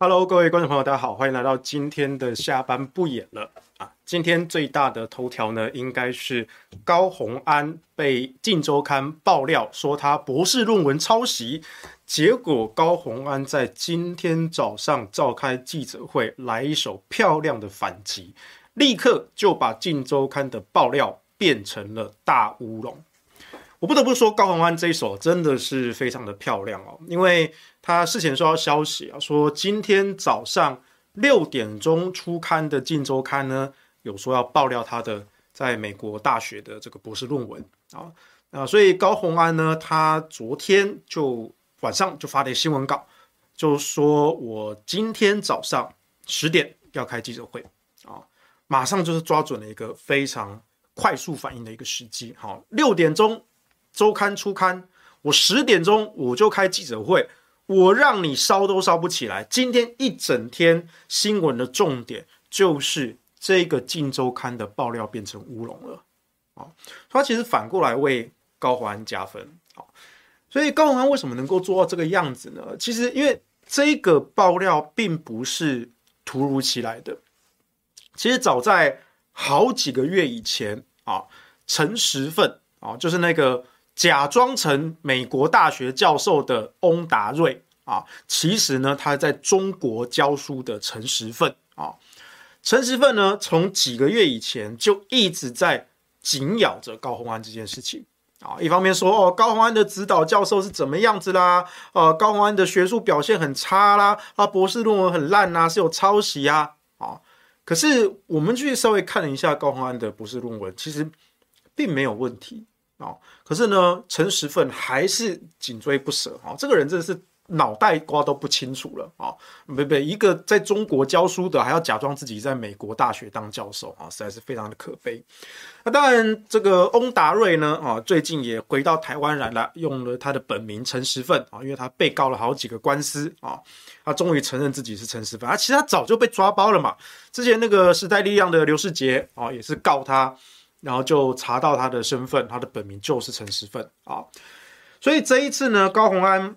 Hello，各位观众朋友，大家好，欢迎来到今天的下班不演了啊！今天最大的头条呢，应该是高虹安被《镜周刊》爆料说他博士论文抄袭，结果高虹安在今天早上召开记者会，来一手漂亮的反击，立刻就把《镜周刊》的爆料变成了大乌龙。我不得不说，高虹安这一手真的是非常的漂亮哦，因为他事前收到消息啊，说今天早上六点钟出刊的《镜周刊》呢，有说要爆料他的在美国大学的这个博士论文啊，啊，所以高虹安呢，他昨天就晚上就发了一个新闻稿，就说我今天早上十点要开记者会啊，马上就是抓准了一个非常快速反应的一个时机，好，六点钟。周刊出刊，我十点钟我就开记者会，我让你烧都烧不起来。今天一整天新闻的重点就是这个《镜周刊》的爆料变成乌龙了啊！他其实反过来为高虹安加分啊，所以高虹安为什么能够做到这个样子呢？其实因为这个爆料并不是突如其来的，其实早在好几个月以前啊，陈时奋啊，就是那个。假装成美国大学教授的翁达瑞啊，其实呢，他在中国教书的陈时奋啊，陈时奋呢，从几个月以前就一直在紧咬着高虹安这件事情啊。一方面说哦，高虹安的指导教授是怎么样子啦，呃，高虹安的学术表现很差啦，啊，博士论文很烂呐，是有抄袭啊，啊。可是我们去稍微看了一下高虹安的博士论文，其实并没有问题。啊，可是呢，陈时奋还是紧追不舍啊！这个人真的是脑袋瓜都不清楚了啊！不不，一个在中国教书的，还要假装自己在美国大学当教授啊，实在是非常的可悲。那当然，这个翁达瑞呢啊，最近也回到台湾来了，用了他的本名陈时奋啊，因为他被告了好几个官司啊，他终于承认自己是陈时奋啊。其实他早就被抓包了嘛，之前那个时代力量的刘世杰啊，也是告他。然后就查到他的身份，他的本名就是陈时奋啊，所以这一次呢，高虹安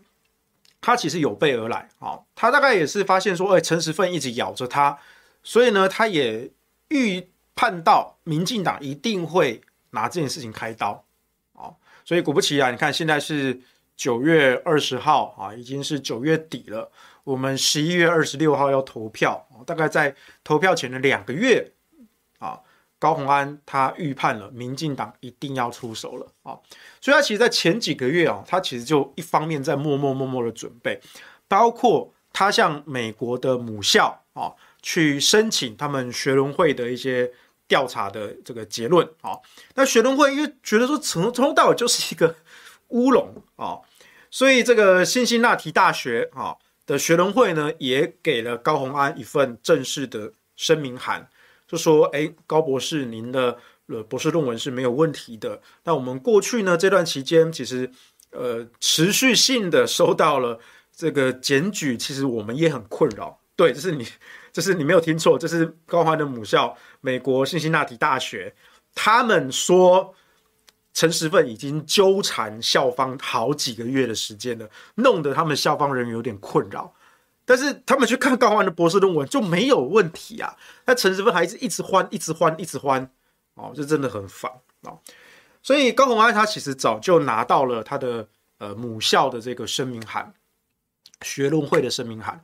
他其实有备而来啊，他大概也是发现说，哎，陈时奋一直咬着他，所以呢，他也预判到民进党一定会拿这件事情开刀啊，所以果不其然，你看现在是九月二十号啊，已经是九月底了，我们十一月二十六号要投票，大概在投票前的两个月啊。高虹安他预判了民进党一定要出手了啊，所以他其实，在前几个月啊，他其实就一方面在默默默默的准备，包括他向美国的母校啊去申请他们学伦会的一些调查的这个结论啊。那学伦会因为觉得说从从头到尾就是一个乌龙啊，所以这个辛辛那提大学啊的学伦会呢，也给了高虹安一份正式的声明函。就说，哎，高博士，您的呃博士论文是没有问题的。那我们过去呢这段期间，其实呃持续性的收到了这个检举，其实我们也很困扰。对，这是你，这是你没有听错，这是高虹安的母校美国辛辛那提大学，他们说陈时奋已经纠缠校方好几个月的时间了，弄得他们校方人员有点困扰。但是他们去看高虹安的博士论文就没有问题啊，那陈时芬还是一直欢，一直欢，一直欢，哦，这真的很烦啊。所以高虹安他其实早就拿到了他的呃母校的这个声明函，学伦会的声明函，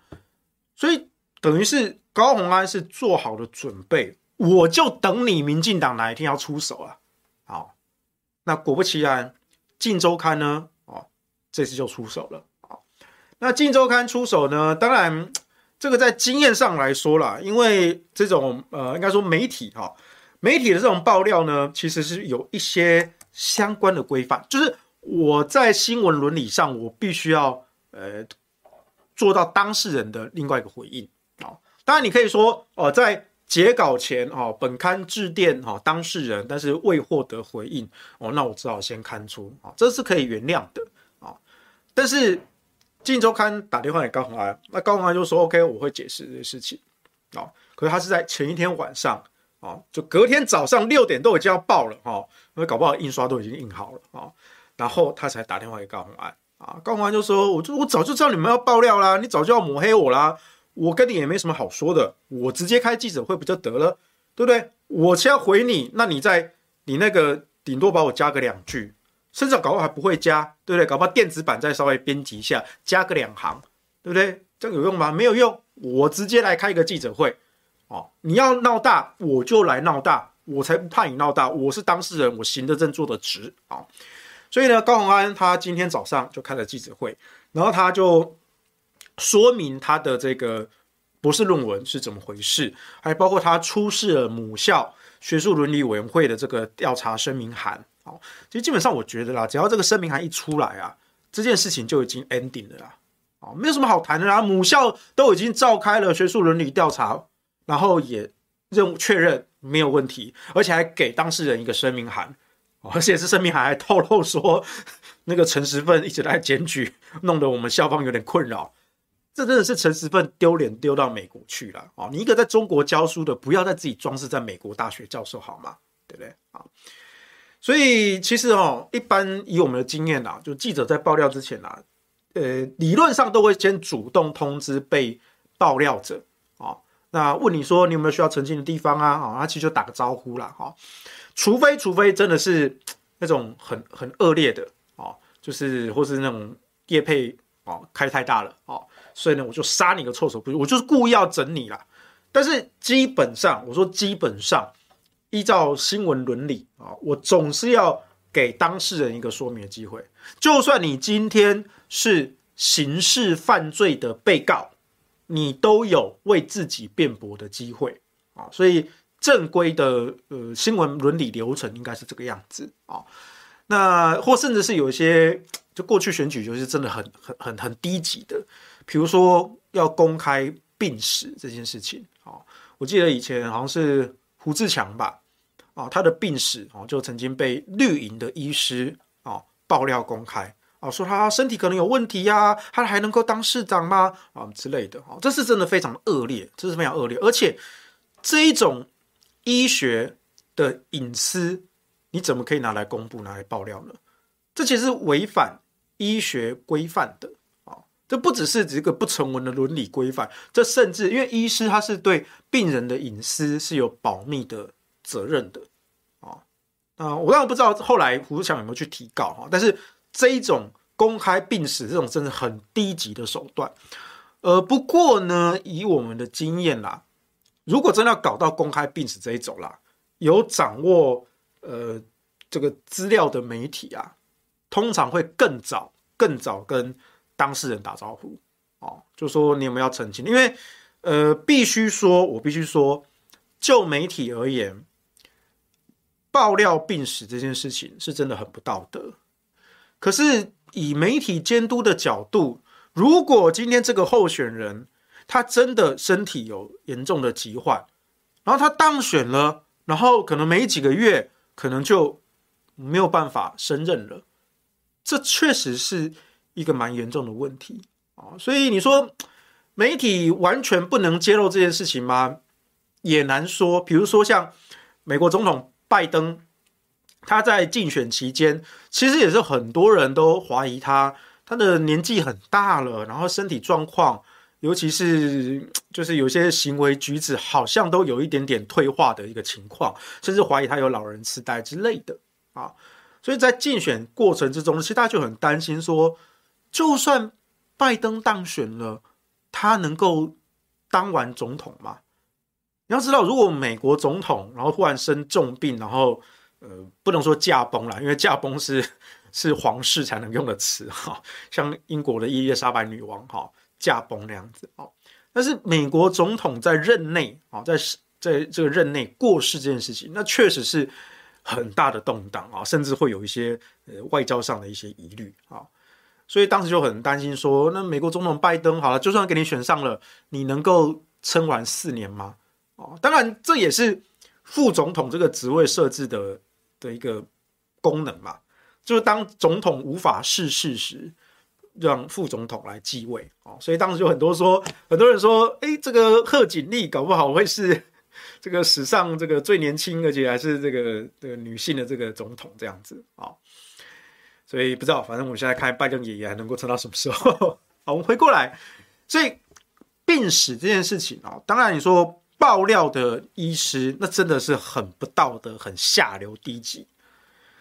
所以等于是高虹安是做好了准备，我就等你民进党哪一天要出手啊。好，那果不其然，镜周刊呢，哦，这次就出手了。那《镜周刊》出手呢？当然，这个在经验上来说啦，因为这种呃，应该说媒体哈，媒体的这种爆料呢，其实是有一些相关的规范，就是我在新闻伦理上，我必须要呃做到当事人的另外一个回应啊。当然，你可以说哦，在截稿前哦，本刊致电哈当事人，但是未获得回应哦，那我只好先刊出啊，这是可以原谅的啊，但是。《镜周刊》打电话给高虹安，那高虹安就说：“OK，我会解释这些事情。”哦，可是他是在前一天晚上，哦，就隔天早上六点都已经要报了，哦，因为搞不好印刷都已经印好了，哦，然后他才打电话给高虹安，啊，高虹安就说：“我就我早就知道你们要爆料啦，你早就要抹黑我啦，我跟你也没什么好说的，我直接开记者会不就得了，对不对？我先回你，那你在你那个顶多把我加个两句，甚至搞不好还不会加，对不对？搞不好电子版再稍微编辑一下，加个两行，对不对？这样有用吗？没有用，我直接来开一个记者会，哦，你要闹大，我就来闹大，我才不怕你闹大，我是当事人，我行得正，坐得直啊。所以呢，高虹安他今天早上就开了记者会，然后他就说明他的这个博士论文是怎么回事，还包括他出示了母校学术伦理委员会的这个调查声明函。好，其实基本上我觉得啦，只要这个声明函一出来啊，这件事情就已经 ending 了啦。啊，没有什么好谈的啦，母校都已经召开了学术伦理调查，然后也认确认没有问题，而且还给当事人一个声明函。而且是声明函还透露说，那个陈时奋一直在检举，弄得我们校方有点困扰。这真的是陈时奋丢脸丢到美国去了啊！你一个在中国教书的，不要再自己装饰在美国大学教授好吗？对不对啊？所以其实哦，一般以我们的经验啊，就记者在爆料之前啊，呃，理论上都会先主动通知被爆料者啊。那问你说你有没有需要澄清的地方啊？啊，他其实就打个招呼啦。哈。除非，除非真的是那种很很恶劣的哦，就是或是那种业配哦开太大了哦，所以呢，我就杀你个措手不及，我就是故意要整你啦。但是基本上，我说基本上依照新闻伦理啊，我总是要给当事人一个说明的机会。就算你今天是刑事犯罪的被告，你都有为自己辩驳的机会啊，所以。正规的呃新闻伦理流程应该是这个样子啊，那或甚至是有一些就过去选举就是真的很很很很低级的，比如说要公开病史这件事情啊，我记得以前好像是胡志强吧啊，他的病史哦就曾经被绿营的医师啊爆料公开啊，说他身体可能有问题呀，他还能够当市长吗啊之类的啊，这是真的非常恶劣，这是非常恶劣，而且这一种。医学的隐私，你怎么可以拿来公布、拿来爆料呢？这其实是违反医学规范的！这不只是这个不成文的伦理规范，这甚至因为医师他是对病人的隐私是有保密的责任的啊！啊，我当然不知道后来胡志强有没有去提告哈，但是这一种公开病史这种真的很低级的手段，呃，不过呢，以我们的经验啦。如果真的要搞到公开病史这一种啦，有掌握呃这个资料的媒体啊，通常会更早、更早跟当事人打招呼哦，就说你有没有要澄清？因为呃，必须说，我必须说，就媒体而言，爆料病史这件事情是真的很不道德。可是以媒体监督的角度，如果今天这个候选人，他真的身体有严重的疾患，然后他当选了，然后可能没几个月，可能就没有办法升任了。这确实是一个蛮严重的问题啊！所以你说媒体完全不能揭露这件事情吗？也难说。比如说像美国总统拜登，他在竞选期间，其实也是很多人都怀疑他，他的年纪很大了，然后身体状况。尤其是就是有些行为举止好像都有一点点退化的一个情况，甚至怀疑他有老人痴呆之类的啊。所以在竞选过程之中，其实大家就很担心说，就算拜登当选了，他能够当完总统吗？你要知道，如果美国总统然后忽然生重病，然后呃不能说驾崩了，因为驾崩是 是皇室才能用的词哈，像英国的伊丽莎白女王哈。驾崩那样子哦，但是美国总统在任内啊，在在这个任内过世这件事情，那确实是很大的动荡啊，甚至会有一些呃外交上的一些疑虑啊，所以当时就很担心说，那美国总统拜登好了，就算给你选上了，你能够撑完四年吗？哦，当然这也是副总统这个职位设置的的一个功能嘛，就是当总统无法逝世时。让副总统来继位哦，所以当时就很多说，很多人说，诶，这个贺锦丽搞不好会是 这个史上这个最年轻，而且还是这个这个女性的这个总统这样子啊。所以不知道，反正我们现在看拜登爷爷还能够撑到什么时候。好，我们回过来，所以病史这件事情啊，当然你说爆料的医师，那真的是很不道德、很下流、低级。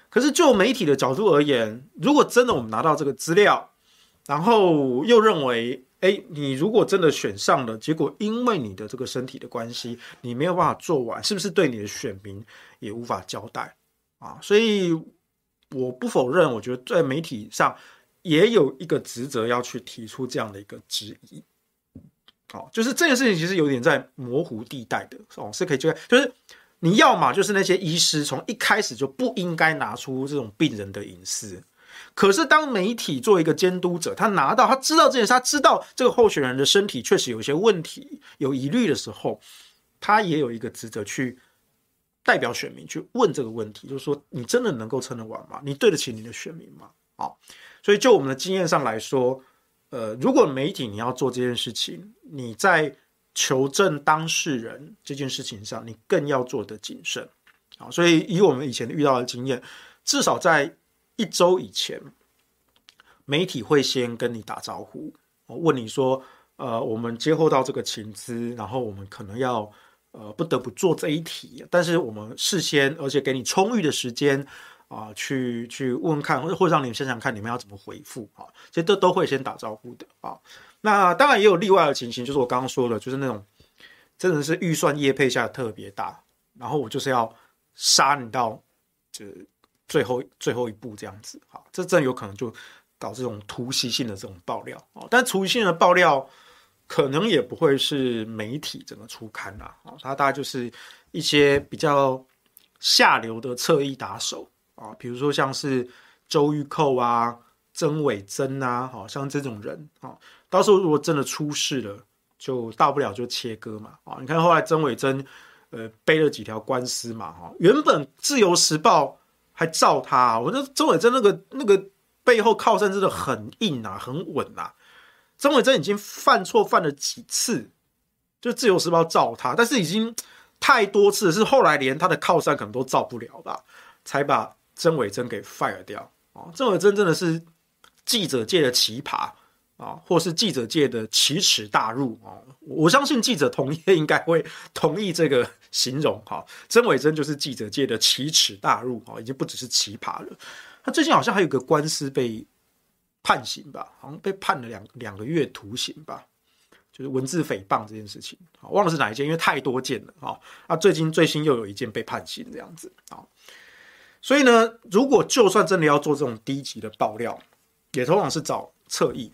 可是就媒体的角度而言，如果真的我们拿到这个资料，然后又认为，哎，你如果真的选上了，结果因为你的这个身体的关系，你没有办法做完，是不是对你的选民也无法交代啊？所以我不否认，我觉得在媒体上也有一个职责要去提出这样的一个质疑。好，就是这件事情其实有点在模糊地带的哦，是可以这样，就是你要嘛，就是那些医师从一开始就不应该拿出这种病人的隐私。可是当媒体作为一个监督者，他拿到他知道这件事，他知道这个候选人的身体确实有一些问题、有疑虑的时候，他也有一个职责去代表选民去问这个问题，就是说你真的能够撑得完吗？你对得起你的选民吗？好，所以就我们的经验上来说。呃，如果媒体你要做这件事情，你在求证当事人这件事情上，你更要做得谨慎。好，所以以我们以前遇到的经验，至少在一周以前，媒体会先跟你打招呼，问你说，呃，我们接获到这个情资，然后我们可能要呃不得不做这一题，但是我们事先而且给你充裕的时间。啊，去去问看，或者或者让你们想想看，你们要怎么回复啊？其实都都会先打招呼的啊。那当然也有例外的情形，就是我刚刚说的，就是那种真的是预算业配下的特别大，然后我就是要杀你到这最后最后一步这样子啊。这真有可能就搞这种突袭性的这种爆料啊。但突袭性的爆料可能也不会是媒体整个出刊啦啊，它大概就是一些比较下流的侧翼打手。啊，比如说像是周玉蔻啊、曾伟珍啊，好像这种人啊，到时候如果真的出事了，就大不了就切割嘛。啊，你看后来曾伟珍呃背了几条官司嘛，哈，原本自由时报还罩他，我觉得曾伟珍那个那个背后靠山真的很硬啊，很稳啊。曾伟珍已经犯错犯了几次，就自由时报罩他，但是已经太多次，是后来连他的靠山可能都罩不了吧，才把。曾伟珍给 fire 掉啊！曾伟珍真的是记者界的奇葩啊，或是记者界的奇耻大辱啊！我相信记者同业应该会同意这个形容哈。曾伟珍就是记者界的奇耻大辱啊，已经不只是奇葩了。他最近好像还有个官司被判刑吧，好像被判了两两个月徒刑吧，就是文字诽谤这件事情啊，忘了是哪一件，因为太多件了啊。那，最近最新又有一件被判刑这样子啊。所以呢，如果就算真的要做这种低级的爆料，也通常是找侧翼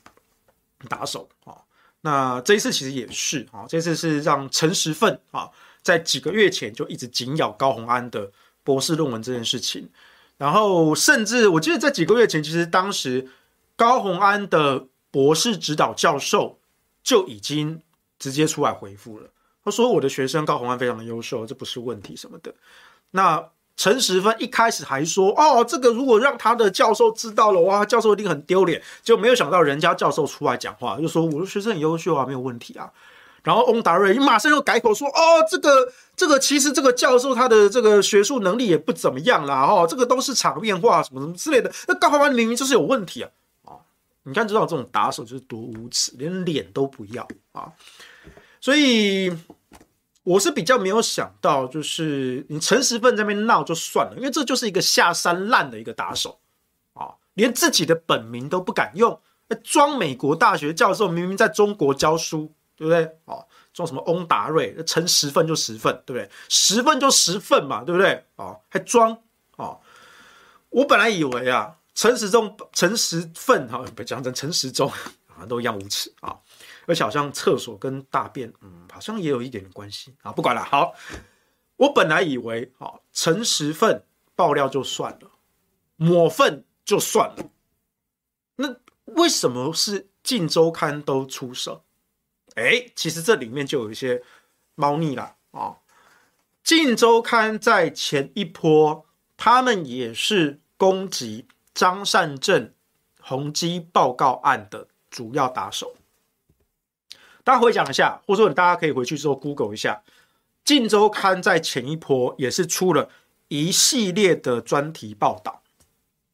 打手啊。那这一次其实也是啊，这次是让陈时奋啊，在几个月前就一直紧咬高虹安的博士论文这件事情，然后甚至我记得在几个月前，其实当时高虹安的博士指导教授就已经直接出来回复了，他说：“我的学生高虹安非常的优秀，这不是问题什么的。”那。陈时奋一开始还说：“哦，这个如果让他的教授知道了，哇，教授一定很丢脸。”就没有想到人家教授出来讲话，就说：“我的学生很优秀啊，没有问题啊。”然后翁达瑞马上又改口说：“哦，这个这个其实这个教授他的这个学术能力也不怎么样啦，哦，这个都是场面话，什么什么之类的。那高虹安明明就是有问题啊！你看知道这种打手就是多无耻，连脸都不要啊！所以。”我是比较没有想到，就是你陈时奋在那边闹就算了，因为这就是一个下三滥的一个打手啊，连自己的本名都不敢用，装美国大学教授，明明在中国教书，对不对？哦，装什么翁达瑞，陈时奋就十份，对不对？十份就十份嘛，对不对？哦，还装哦，我本来以为啊，陈时中、陈时奋哈，不讲成陈时中啊，都一样无耻啊。而且好像厕所跟大便，嗯，好像也有一点点关系啊。不管了，好，我本来以为，啊，陈时奋爆料就算了，抹粪就算了，那为什么是镜周刊都出手？哎，其实这里面就有一些猫腻了啊。镜周刊在前一波，他们也是攻击张善政宏基报告案的主要打手。大家回想一下，或者说大家可以回去之后 Google 一下，《镜周刊》在前一波也是出了一系列的专题报道，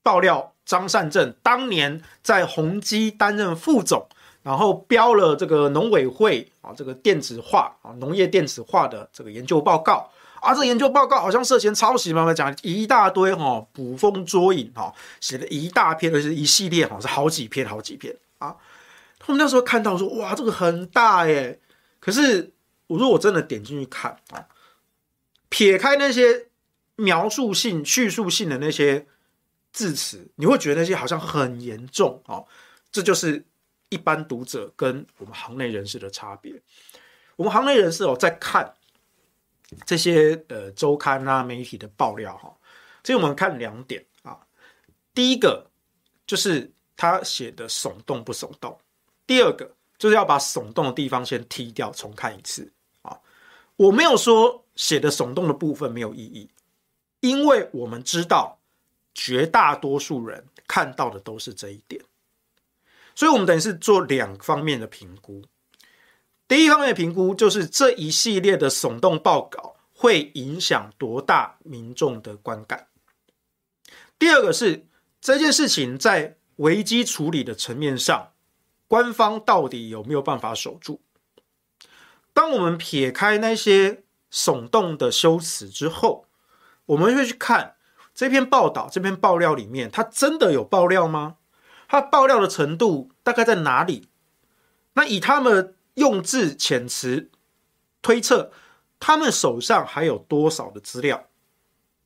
爆料张善政当年在宏基担任副总，然后标了这个农委会啊，这个电子化啊，农业电子化的这个研究报告啊，这个研究报告好像涉嫌抄袭嘛，讲一大堆哈，捕风捉影哈，写了一大篇，而且一系列哈，是好几篇好几篇啊。他们那时候看到说，哇，这个很大耶。可是我如果真的点进去看啊，撇开那些描述性、叙述性的那些字词，你会觉得那些好像很严重哦。这就是。一般读者跟我们行内人士的差别。我们行内人士哦，在看这些呃周刊啊、媒体的爆料哈，所以我们看两点啊。第一个就是他写的耸动不耸动，第二个就是要把耸动的地方先踢掉，重看一次啊。我没有说写的耸动的部分没有意义，因为我们知道绝大多数人看到的都是这一点。所以，我们等于是做两方面的评估。第一方面评估就是这一系列的耸动报告会影响多大民众的观感。第二个是这件事情在危机处理的层面上，官方到底有没有办法守住？当我们撇开那些耸动的修辞之后，我们会去看这篇报道、这篇爆料里面，它真的有爆料吗？它爆料的程度大概在哪里？那以他们用字遣词推测，他们手上还有多少的资料？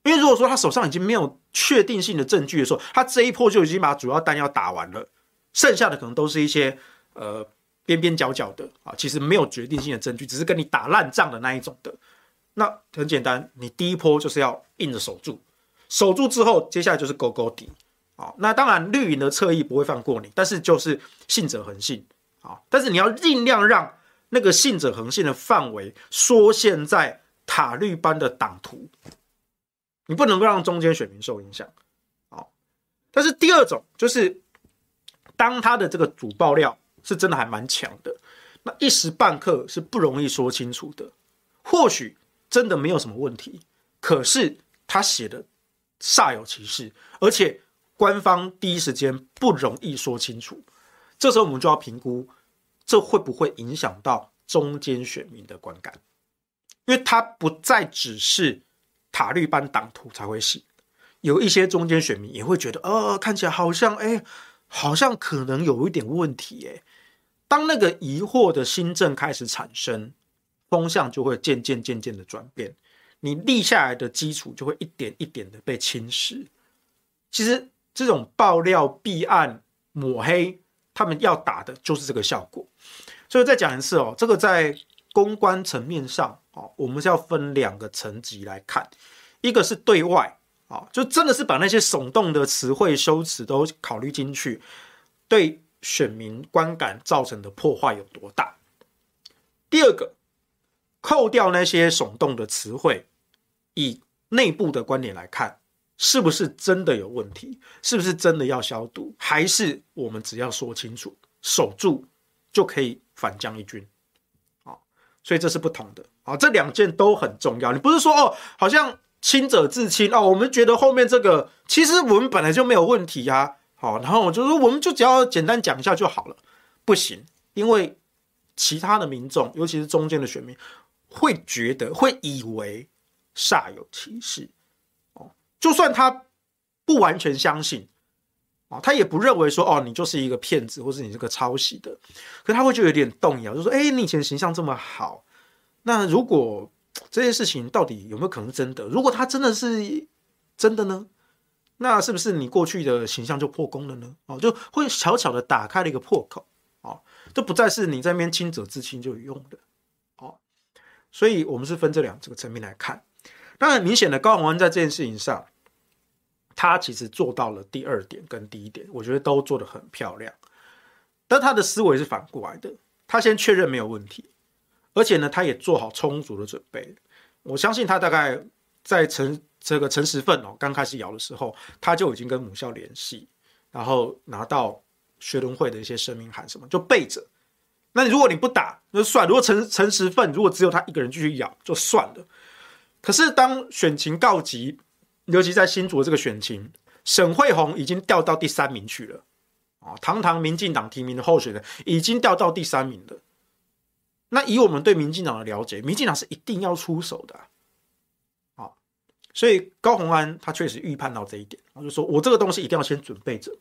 因为如果说他手上已经没有确定性的证据的时候，他这一波就已经把主要弹药打完了，剩下的可能都是一些呃边边角角的啊，其实没有决定性的证据，只是跟你打烂仗的那一种的。那很简单，你第一波就是要硬着守住，守住之后，接下来就是勾勾底。好，那当然绿营的侧翼不会放过你，但是就是信者恒信，好，但是你要尽量让那个信者恒信的范围缩限在塔绿班的党徒，你不能够让中间选民受影响，好，但是第二种就是当他的这个主爆料是真的还蛮强的，那一时半刻是不容易说清楚的，或许真的没有什么问题，可是他写的煞有其事，而且。官方第一时间不容易说清楚，这时候我们就要评估，这会不会影响到中间选民的观感？因为他不再只是塔绿班党徒才会信，有一些中间选民也会觉得，呃，看起来好像，哎，好像可能有一点问题，哎。当那个疑惑的新政开始产生，风向就会渐渐渐渐的转变，你立下来的基础就会一点一点的被侵蚀。其实。这种爆料、弊案、抹黑，他们要打的就是这个效果。所以再讲一次哦，这个在公关层面上哦，我们是要分两个层级来看，一个是对外啊，就真的是把那些耸动的词汇、修辞都考虑进去，对选民观感造成的破坏有多大。第二个，扣掉那些耸动的词汇，以内部的观点来看。是不是真的有问题？是不是真的要消毒？还是我们只要说清楚、守住就可以反将一军？啊，所以这是不同的啊，这两件都很重要。你不是说哦，好像清者自清哦，我们觉得后面这个其实我们本来就没有问题呀。好，然后我就说我们就只要简单讲一下就好了。不行，因为其他的民众，尤其是中间的选民，会觉得会以为煞有其事。就算他不完全相信，啊，他也不认为说，哦，你就是一个骗子，或是你这个抄袭的，可他会就有点动摇，就说，哎，你以前形象这么好，那如果这件事情到底有没有可能是真的？如果他真的是真的呢？那是不是你过去的形象就破功了呢？哦，就会悄悄的打开了一个破口，哦，就不再是你在那边清者自清就有用的，哦，所以我们是分这两这个层面来看。那很明显的，高虹安在这件事情上。他其实做到了第二点跟第一点，我觉得都做得很漂亮。但他的思维是反过来的，他先确认没有问题，而且呢，他也做好充足的准备。我相信他大概在陈这个陈时奋哦刚开始咬的时候，他就已经跟母校联系，然后拿到学伦会的一些声明函什么，就备着。那如果你不打，那就算；如果陈陈时奋如果只有他一个人继续咬，就算了。可是当选情告急。尤其在新竹的这个选情，沈慧虹已经掉到第三名去了，啊，堂堂民进党提名的候选人已经掉到第三名了。那以我们对民进党的了解，民进党是一定要出手的啊。所以高虹安他确实预判到这一点，他就说我这个东西一定要先准备着，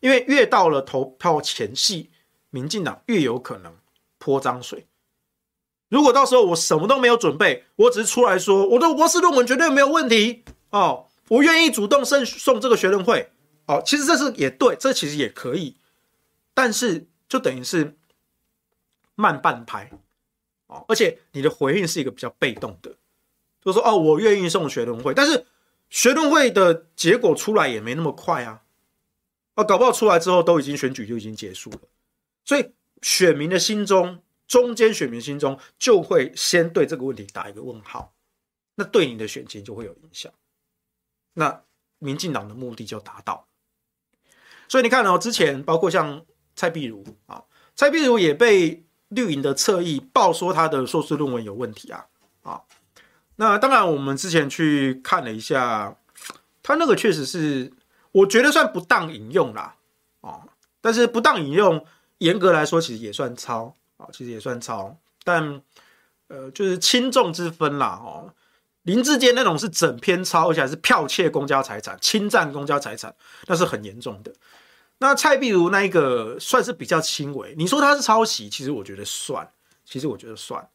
因为越到了投票前夕，民进党越有可能泼脏水。如果到时候我什么都没有准备，我只是出来说我的博士论文绝对没有问题哦，我愿意主动送送这个学伦会。哦，其实这是也对，这其实也可以，但是就等于是慢半拍，哦，而且你的回应是一个比较被动的，就说哦，我愿意送学伦会，但是学伦会的结果出来也没那么快啊，啊，搞不好出来之后都已经选举就已经结束了，所以选民的心中，中间选民心中就会先对这个问题打一个问号，那对你的选情就会有影响，那民进党的目的就达到。所以你看哦，之前包括像蔡壁如啊，蔡壁如也被绿营的侧翼爆说他的硕士论文有问题啊啊。那当然，我们之前去看了一下，他那个确实是我觉得算不当引用啦啊，但是不当引用，严格来说其实也算抄啊，其实也算抄，但呃就是轻重之分啦哦。林志坚那种是整篇抄，而且是剽窃公家财产、侵占公家财产，那是很严重的。那蔡壁如那一个算是比较轻微，你说他是抄袭，其实我觉得算，其实我觉得算，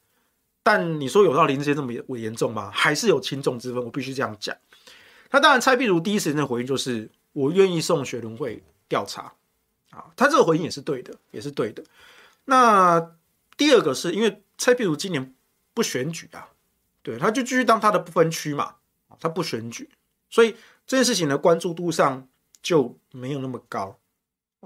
但你说有到林志坚这么严重吗？还是有轻重之分，我必须这样讲。那当然，蔡壁如第一时间的回应就是我愿意送学伦会调查啊，他这个回应也是对的，也是对的。那第二个是因为蔡壁如今年不选举啊，对，他就继续当他的不分区嘛，他不选举，所以这件事情的关注度上就没有那么高。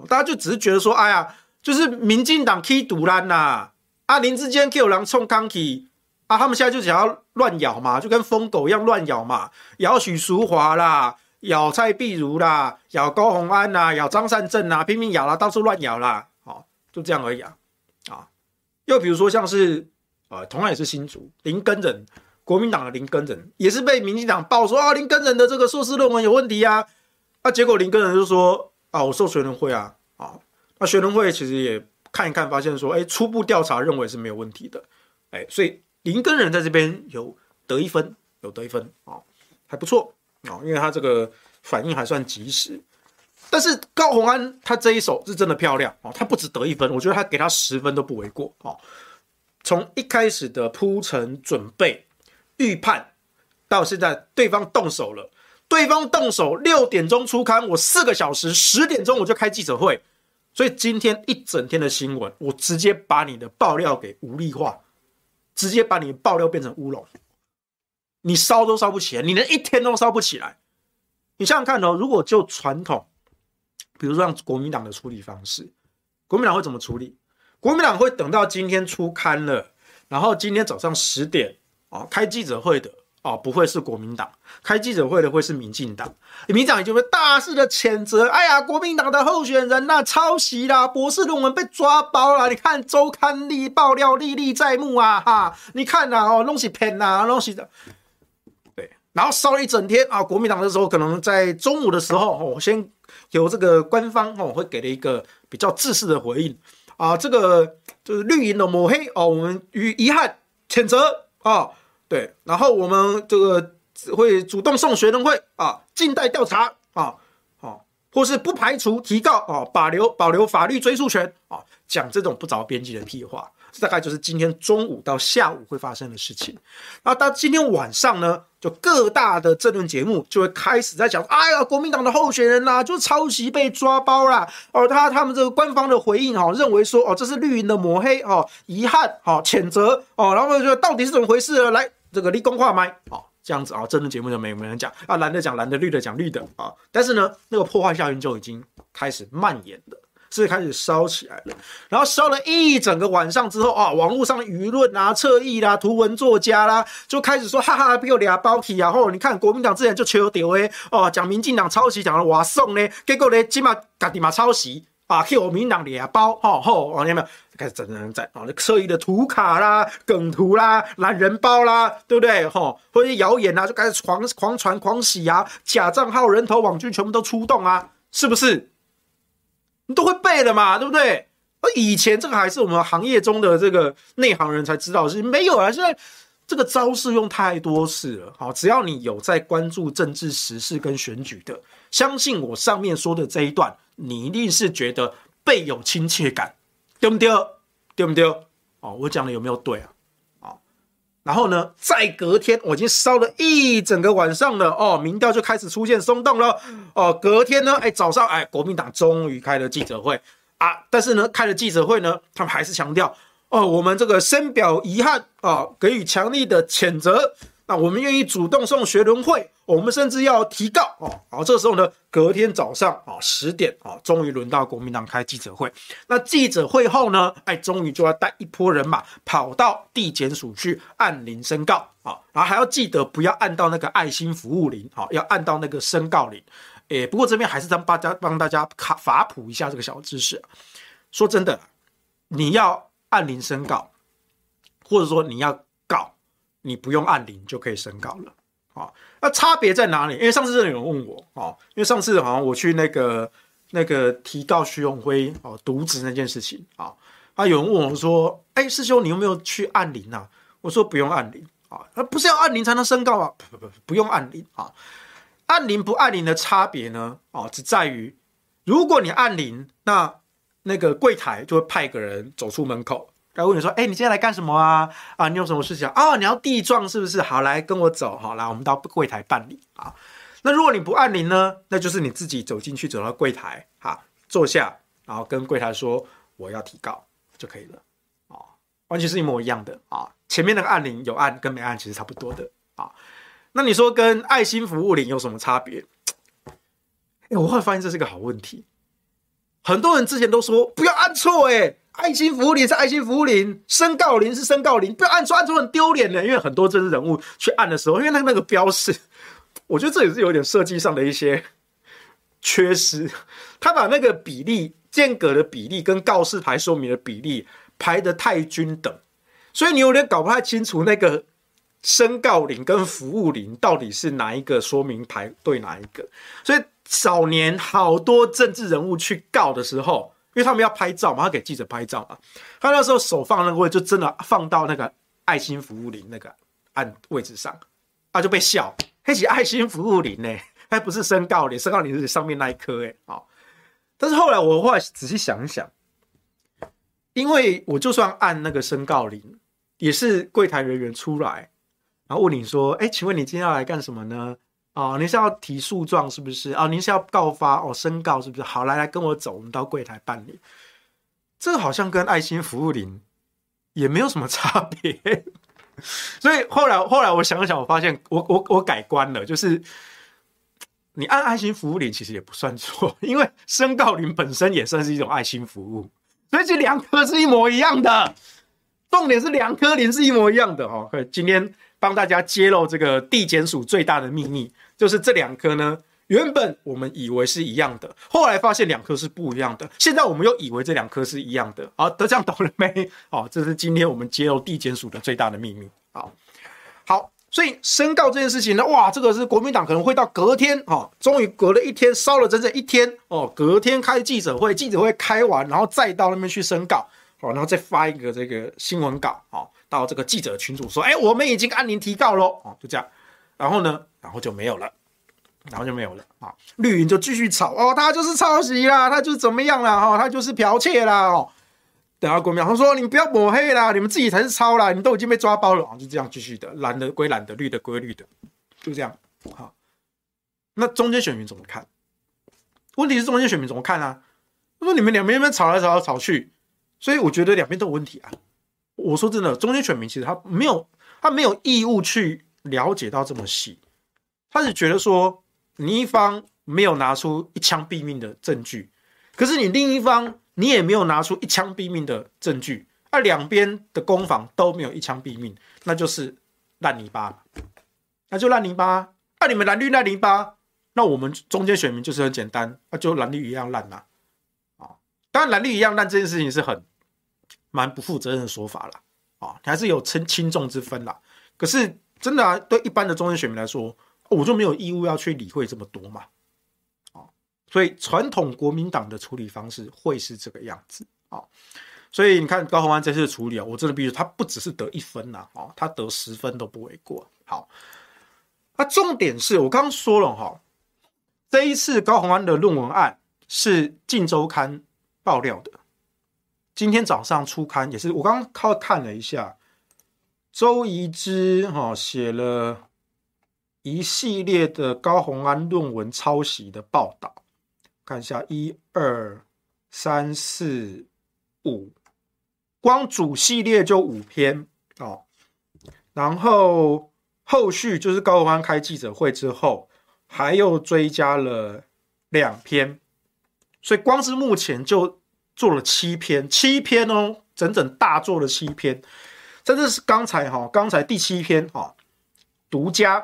大家就只是觉得说，哎呀，就是民进党起独烂呐，啊林志坚有人冲康起，啊他们现在就想要乱咬嘛，就跟疯狗一样乱咬嘛，咬许淑华啦，咬蔡壁如啦，咬高虹安呐，咬张善政呐，拼命咬啦，到处乱咬啦，好，就这样而已啊，啊，又比如说像是，呃，同样也是新竹林根仁，国民党的林根仁也是被民进党爆说啊林根仁的这个硕士论文有问题啊，那结果林根仁就说。啊，我受学伦会啊，啊，那学伦会其实也看一看，发现说，哎，初步调查认为是没有问题的，哎，所以林根仁在这边有得一分，有得一分啊，还不错啊，因为他这个反应还算及时。但是高虹安他这一手是真的漂亮啊，他不止得一分，我觉得他给他十分都不为过啊。从一开始的铺陈、准备、预判，到现在对方动手了。对方动手六点钟出刊，我四个小时十点钟我就开记者会，所以今天一整天的新闻，我直接把你的爆料给无力化，直接把你爆料变成乌龙，你烧都烧不起来，你连一天都烧不起来。你想想看哦，如果就传统，比如说像国民党的处理方式，国民党会怎么处理？国民党会等到今天出刊了，然后今天早上十点啊开记者会的。哦，不会是国民党开记者会的，会是民进党。民进党已经会大肆的谴责。哎呀，国民党的候选人呐、啊，抄袭啦，博士论文被抓包了。你看周刊历爆料历历在目啊，哈！你看呐、啊，哦，东西骗呐，东西的。对，然后烧了一整天啊。国民党的时候，可能在中午的时候，哦，先有这个官方哦，会给了一个比较正式的回应啊。这个就是绿营的抹黑哦，我们与遗憾谴责啊。对，然后我们这个会主动送学生会啊，静待调查啊，啊，或是不排除提告啊，保留保留法律追诉权啊，讲这种不着边际的屁话，这大概就是今天中午到下午会发生的事情。那到今天晚上呢，就各大的政论节目就会开始在讲，哎呀，国民党的候选人呐、就是抄袭被抓包啦。哦，他他们这个官方的回应哈，认为说哦，这是绿营的抹黑哦，遗憾哦，谴责哦，然后就到底是怎么回事来。这个立功话麦哦，这样子啊，政治节目就没没人讲啊，蓝的讲蓝的，绿的讲绿的啊。但是呢，那个破坏效应就已经开始蔓延了，是开始烧起来了。然后烧了一整个晚上之后啊，网络上的舆论啊、侧翼啦、图文作家啦，就开始说哈哈，给我俩包体啊！后你看国民党之前就求丢诶哦，讲民进党抄袭，讲了哇送呢，结果呢，起码家己嘛抄袭。啊，给我民党俩包，吼吼，往前面开始整整整啊，侧翼的图卡啦、梗图啦、懒人包啦，对不对？吼，或者谣言啊，就开始狂狂传、狂洗啊，假账号、人头网军全部都出动啊，是不是？你都会背了嘛，对不对？而以前这个还是我们行业中的这个内行人才知道的事情，没有啊。现在这个招式用太多次了，好，只要你有在关注政治时事跟选举的，相信我上面说的这一段，你一定是觉得倍有亲切感，对不对？对不对？哦，我讲的有没有对啊？然后呢，再隔天，我已经烧了一整个晚上了哦，民调就开始出现松动了哦。隔天呢，哎，早上哎，国民党终于开了记者会啊，但是呢，开了记者会呢，他们还是强调哦，我们这个深表遗憾啊，给予强力的谴责。那我们愿意主动送学伦会，我们甚至要提告哦。好，这时候呢，隔天早上啊十点啊，终于轮到国民党开记者会。那记者会后呢，哎，终于就要带一波人马跑到地检署去按铃申告啊，然后还要记得不要按到那个爱心服务铃，啊，要按到那个申告铃。诶，不过这边还是让大家帮大家卡法普一下这个小知识。说真的，你要按铃申告，或者说你要。你不用按铃就可以申告了，啊，那差别在哪里？因为上次真的有人问我，啊，因为上次好像我去那个那个提告徐永辉哦渎职那件事情，啊，啊，有人问我说，哎，师兄，你有没有去按铃啊？我说不用按铃，啊，不是要按铃才能申告啊？不不不，不用按铃啊，按铃不按铃的差别呢，啊，只在于如果你按铃，那那个柜台就会派个人走出门口。然后问你说：“哎，你今天来干什么啊？啊，你有什么事情啊？你要地状是不是？好，来跟我走，好，来我们到柜台办理啊。那如果你不按铃呢？那就是你自己走进去，走到柜台，哈，坐下，然后跟柜台说我要提告就可以了啊，完全是一模一样的啊。前面那个按铃有按跟没按其实差不多的啊。那你说跟爱心服务铃有什么差别？哎，我会发现这是个好问题。很多人之前都说不要按错，哎。”爱心服务铃是爱心服务铃，申告林是申告林，不要按错，按错很丢脸的。因为很多政治人物去按的时候，因为那那个标示，我觉得这也是有点设计上的一些缺失。他把那个比例间隔的比例跟告示牌说明的比例排得太均等，所以你有点搞不太清楚那个申告林跟服务林到底是哪一个说明牌对哪一个。所以早年好多政治人物去告的时候。因为他们要拍照嘛，他给记者拍照嘛。他那时候手放那个位，就真的放到那个爱心服务铃那个按位置上，啊，就被笑，黑起爱心服务铃呢，还不是申告铃，申告铃是上面那一颗哎，啊。但是后来我后来仔细想一想，因为我就算按那个申告铃，也是柜台人员出来，然后问你说，哎，请问你今天要来干什么呢？哦，您是要提诉状是不是？哦，您是要告发哦，申告是不是？好，来来跟我走，我们到柜台办理。这好像跟爱心服务铃也没有什么差别。所以后来后来我想想，我发现我我我改观了，就是你按爱心服务铃其实也不算错，因为申告铃本身也算是一种爱心服务，所以这两颗是一模一样的。重点是两颗铃是一模一样的哦。今天。帮大家揭露这个地检署最大的秘密，就是这两颗呢，原本我们以为是一样的，后来发现两颗是不一样的，现在我们又以为这两颗是一样的。好，都这样懂了没？好，这是今天我们揭露地检署的最大的秘密。好，好，所以申告这件事情呢，哇，这个是国民党可能会到隔天，哦，终于隔了一天，烧了整整一天，哦，隔天开记者会，记者会开完，然后再到那边去申告，好，然后再发一个这个新闻稿，哦。到这个记者群组说：“哎，我们已经按您提告喽。”哦，就这样，然后呢，然后就没有了，然后就没有了啊。绿营就继续吵哦，他就是抄袭啦，他就是怎么样啦，哈，他就是剽窃啦，哦。等下国民党说：“你不要抹黑啦，你们自己才是抄啦，你们都已经被抓包了。”就这样继续的，蓝的归蓝的，绿的归绿的，就这样。好，那中间选民怎么看？问题是中间选民怎么看啊？他说：“你们两边边吵来吵来吵去，所以我觉得两边都有问题啊。”我说真的，中间选民其实他没有，他没有义务去了解到这么细，他是觉得说你一方没有拿出一枪毙命的证据，可是你另一方你也没有拿出一枪毙命的证据，而两边的攻防都没有一枪毙命，那就是烂泥巴，那就烂泥巴。那你们蓝绿烂泥巴，那我们中间选民就是很简单，那就蓝绿一样烂呐，啊，当然蓝绿一样烂这件事情是很。蛮不负责任的说法了啊，还是有轻轻重之分啦。可是真的啊，对一般的中间选民来说，我就没有义务要去理会这么多嘛。啊，所以传统国民党的处理方式会是这个样子啊。所以你看高虹安这次的处理啊，我真的必须他不只是得一分呐，啊，他得十分都不为过。好，那重点是我刚刚说了哈，这一次高虹安的论文案是《镜周刊》爆料的，今天早上出刊也是我刚刚靠看了一下，周怡之哈写了一系列的高虹安论文抄袭的报道，看一下一二三四五。光主系列就五篇哦，然后后续就是高虹安开记者会之后，还又追加了两篇，所以光是目前就做了七篇，七篇哦，整整大做了七篇，甚至是刚才哈，刚才第七篇哈，独家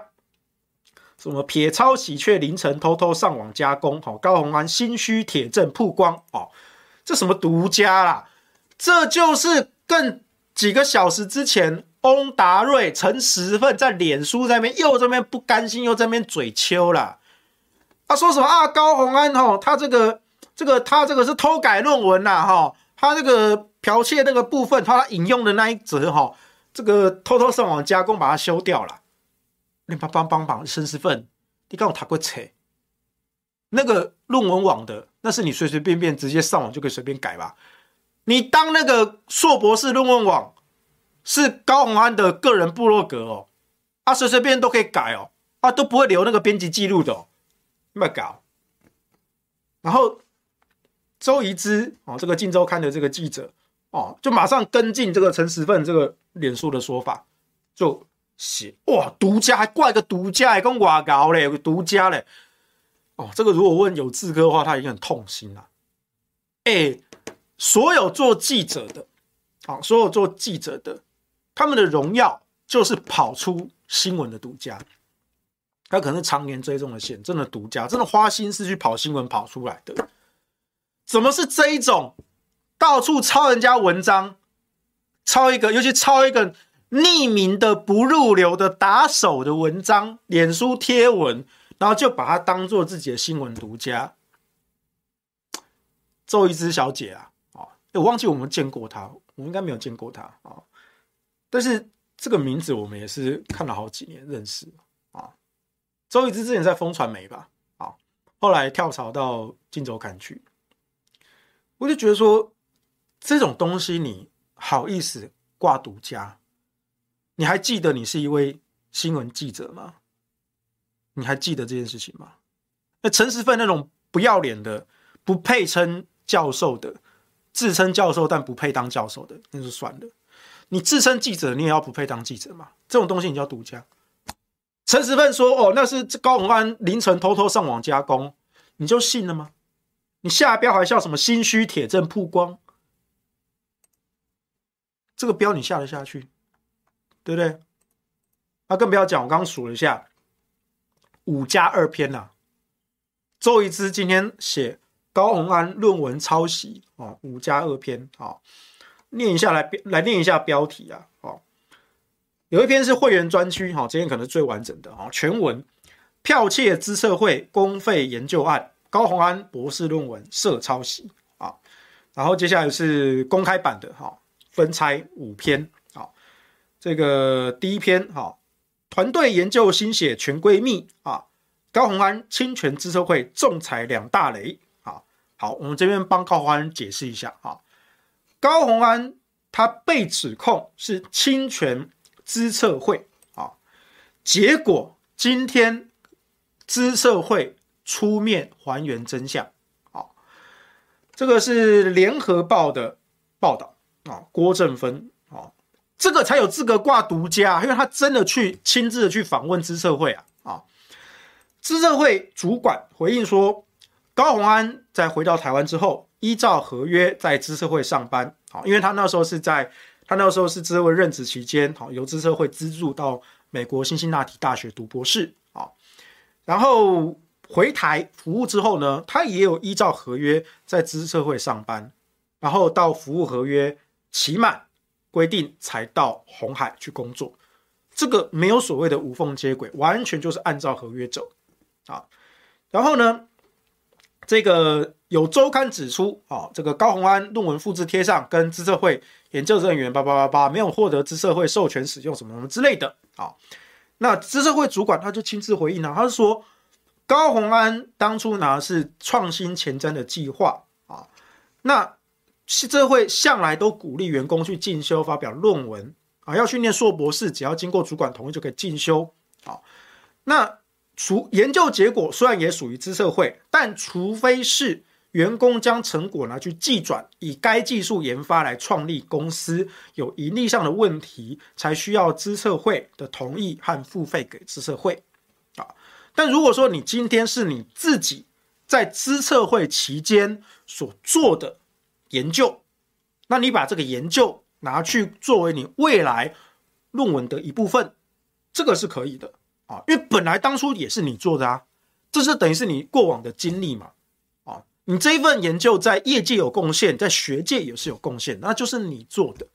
什么撇抄喜鹊凌晨偷偷上网加工，好，高虹安心虚铁证曝光哦，这什么独家啦？这就是更几个小时之前，翁达瑞、陈时奋在脸书在那边又这边不甘心，又在那边嘴秋了。他说什么啊？高虹安哦，他这个这个他这个是偷改论文呐哈，他这个剽窃那个部分，他引用的那一则哈，这个偷偷上网加工把它修掉了。你帮帮帮帮陈时奋，你刚我他过扯，那个论文网的，那是你随随便便直接上网就可以随便改吧？你当那个硕博士论文网是高虹安的个人部落格哦，啊随随便都可以改哦，啊都不会留那个编辑记录的哦，那么搞。然后周怡之哦，这个《镜周刊》的这个记者哦，就马上跟进这个陈时奋这个脸书的说法，就写哇独家还挂个独家，还跟我搞嘞，有个独家嘞。哦，这个如果问有志哥的话，他已经很痛心了，哎。所有做记者的，啊，所有做记者的，他们的荣耀就是跑出新闻的独家。他可能是常年追踪的线，真的独家，真的花心思去跑新闻跑出来的。怎么是这一种到处抄人家文章，抄一个，尤其抄一个匿名的不入流的打手的文章，脸书贴文，然后就把它当做自己的新闻独家。周怡之小姐啊！我忘记我们见过她，我应该没有见过她啊。但是这个名字我们也是看了好几年认识啊。周怡之之前在风传媒吧，啊，后来跳槽到《镜周刊》去。我就觉得说，这种东西你好意思挂独家？你还记得你是一位新闻记者吗？你还记得这件事情吗？那陈时奋那种不要脸的、不配称教授的。自称教授但不配当教授的，那就算了。你自称记者，你也要不配当记者嘛？这种东西你叫独家。陈时奋说：“哦，那是高虹安凌晨偷偷上网加工，你就信了吗？你下标还叫什么‘心虚铁证曝光’？这个标你下得下去，对不对？那、啊、更不要讲，我刚刚数了一下，五加二篇呐、啊。周怡之今天写。”高虹安论文抄袭啊，五加二篇啊，念一下来，来念一下标题啊，哦，有一篇是会员专区哈，今天可能是最完整的啊，全文剽窃资策会公费研究案，高虹安博士论文涉抄袭啊，然后接下来是公开版的哈，分拆五篇啊，这个第一篇哈，团队研究心血全归密啊，高虹安侵权资策会仲裁两大雷啊。好，我们这边帮高虹安解释一下啊。高虹安他被指控是侵权资策会啊，结果今天资策会出面还原真相啊。这个是联合报的报道啊，郭正芬啊，这个才有资格挂独家，因为他真的去亲自的去访问资策会啊啊。资策会主管回应说。高虹安在回到台湾之后，依照合约在资策会上班，好，因为他那时候是在他那时候是资策会任职期间，好，由资策会资助到美国辛辛那提大学读博士，啊，然后回台服务之后呢，他也有依照合约在资社会上班，然后到服务合约期满规定才到红海去工作，这个没有所谓的无缝接轨，完全就是按照合约走，啊，然后呢？这个有周刊指出，啊，这个高虹安论文复制贴上，跟资社会研究人员叭叭叭叭没有获得资社会授权使用什么什么之类的，啊，那资社会主管他就亲自回应了，他是说高虹安当初拿的是创新前瞻的计划啊，那资策会向来都鼓励员工去进修发表论文啊，要训练硕博士，只要经过主管同意就可以进修，啊，那。除研究结果虽然也属于资策会，但除非是员工将成果拿去技转，以该技术研发来创立公司，有盈利上的问题，才需要资策会的同意和付费给资策会。但如果说你今天是你自己在资策会期间所做的研究，那你把这个研究拿去作为你未来论文的一部分，这个是可以的。啊，因为本来当初也是你做的啊，这是等于是你过往的经历嘛，啊，你这一份研究在业界有贡献，在学界也是有贡献，那就是你做的，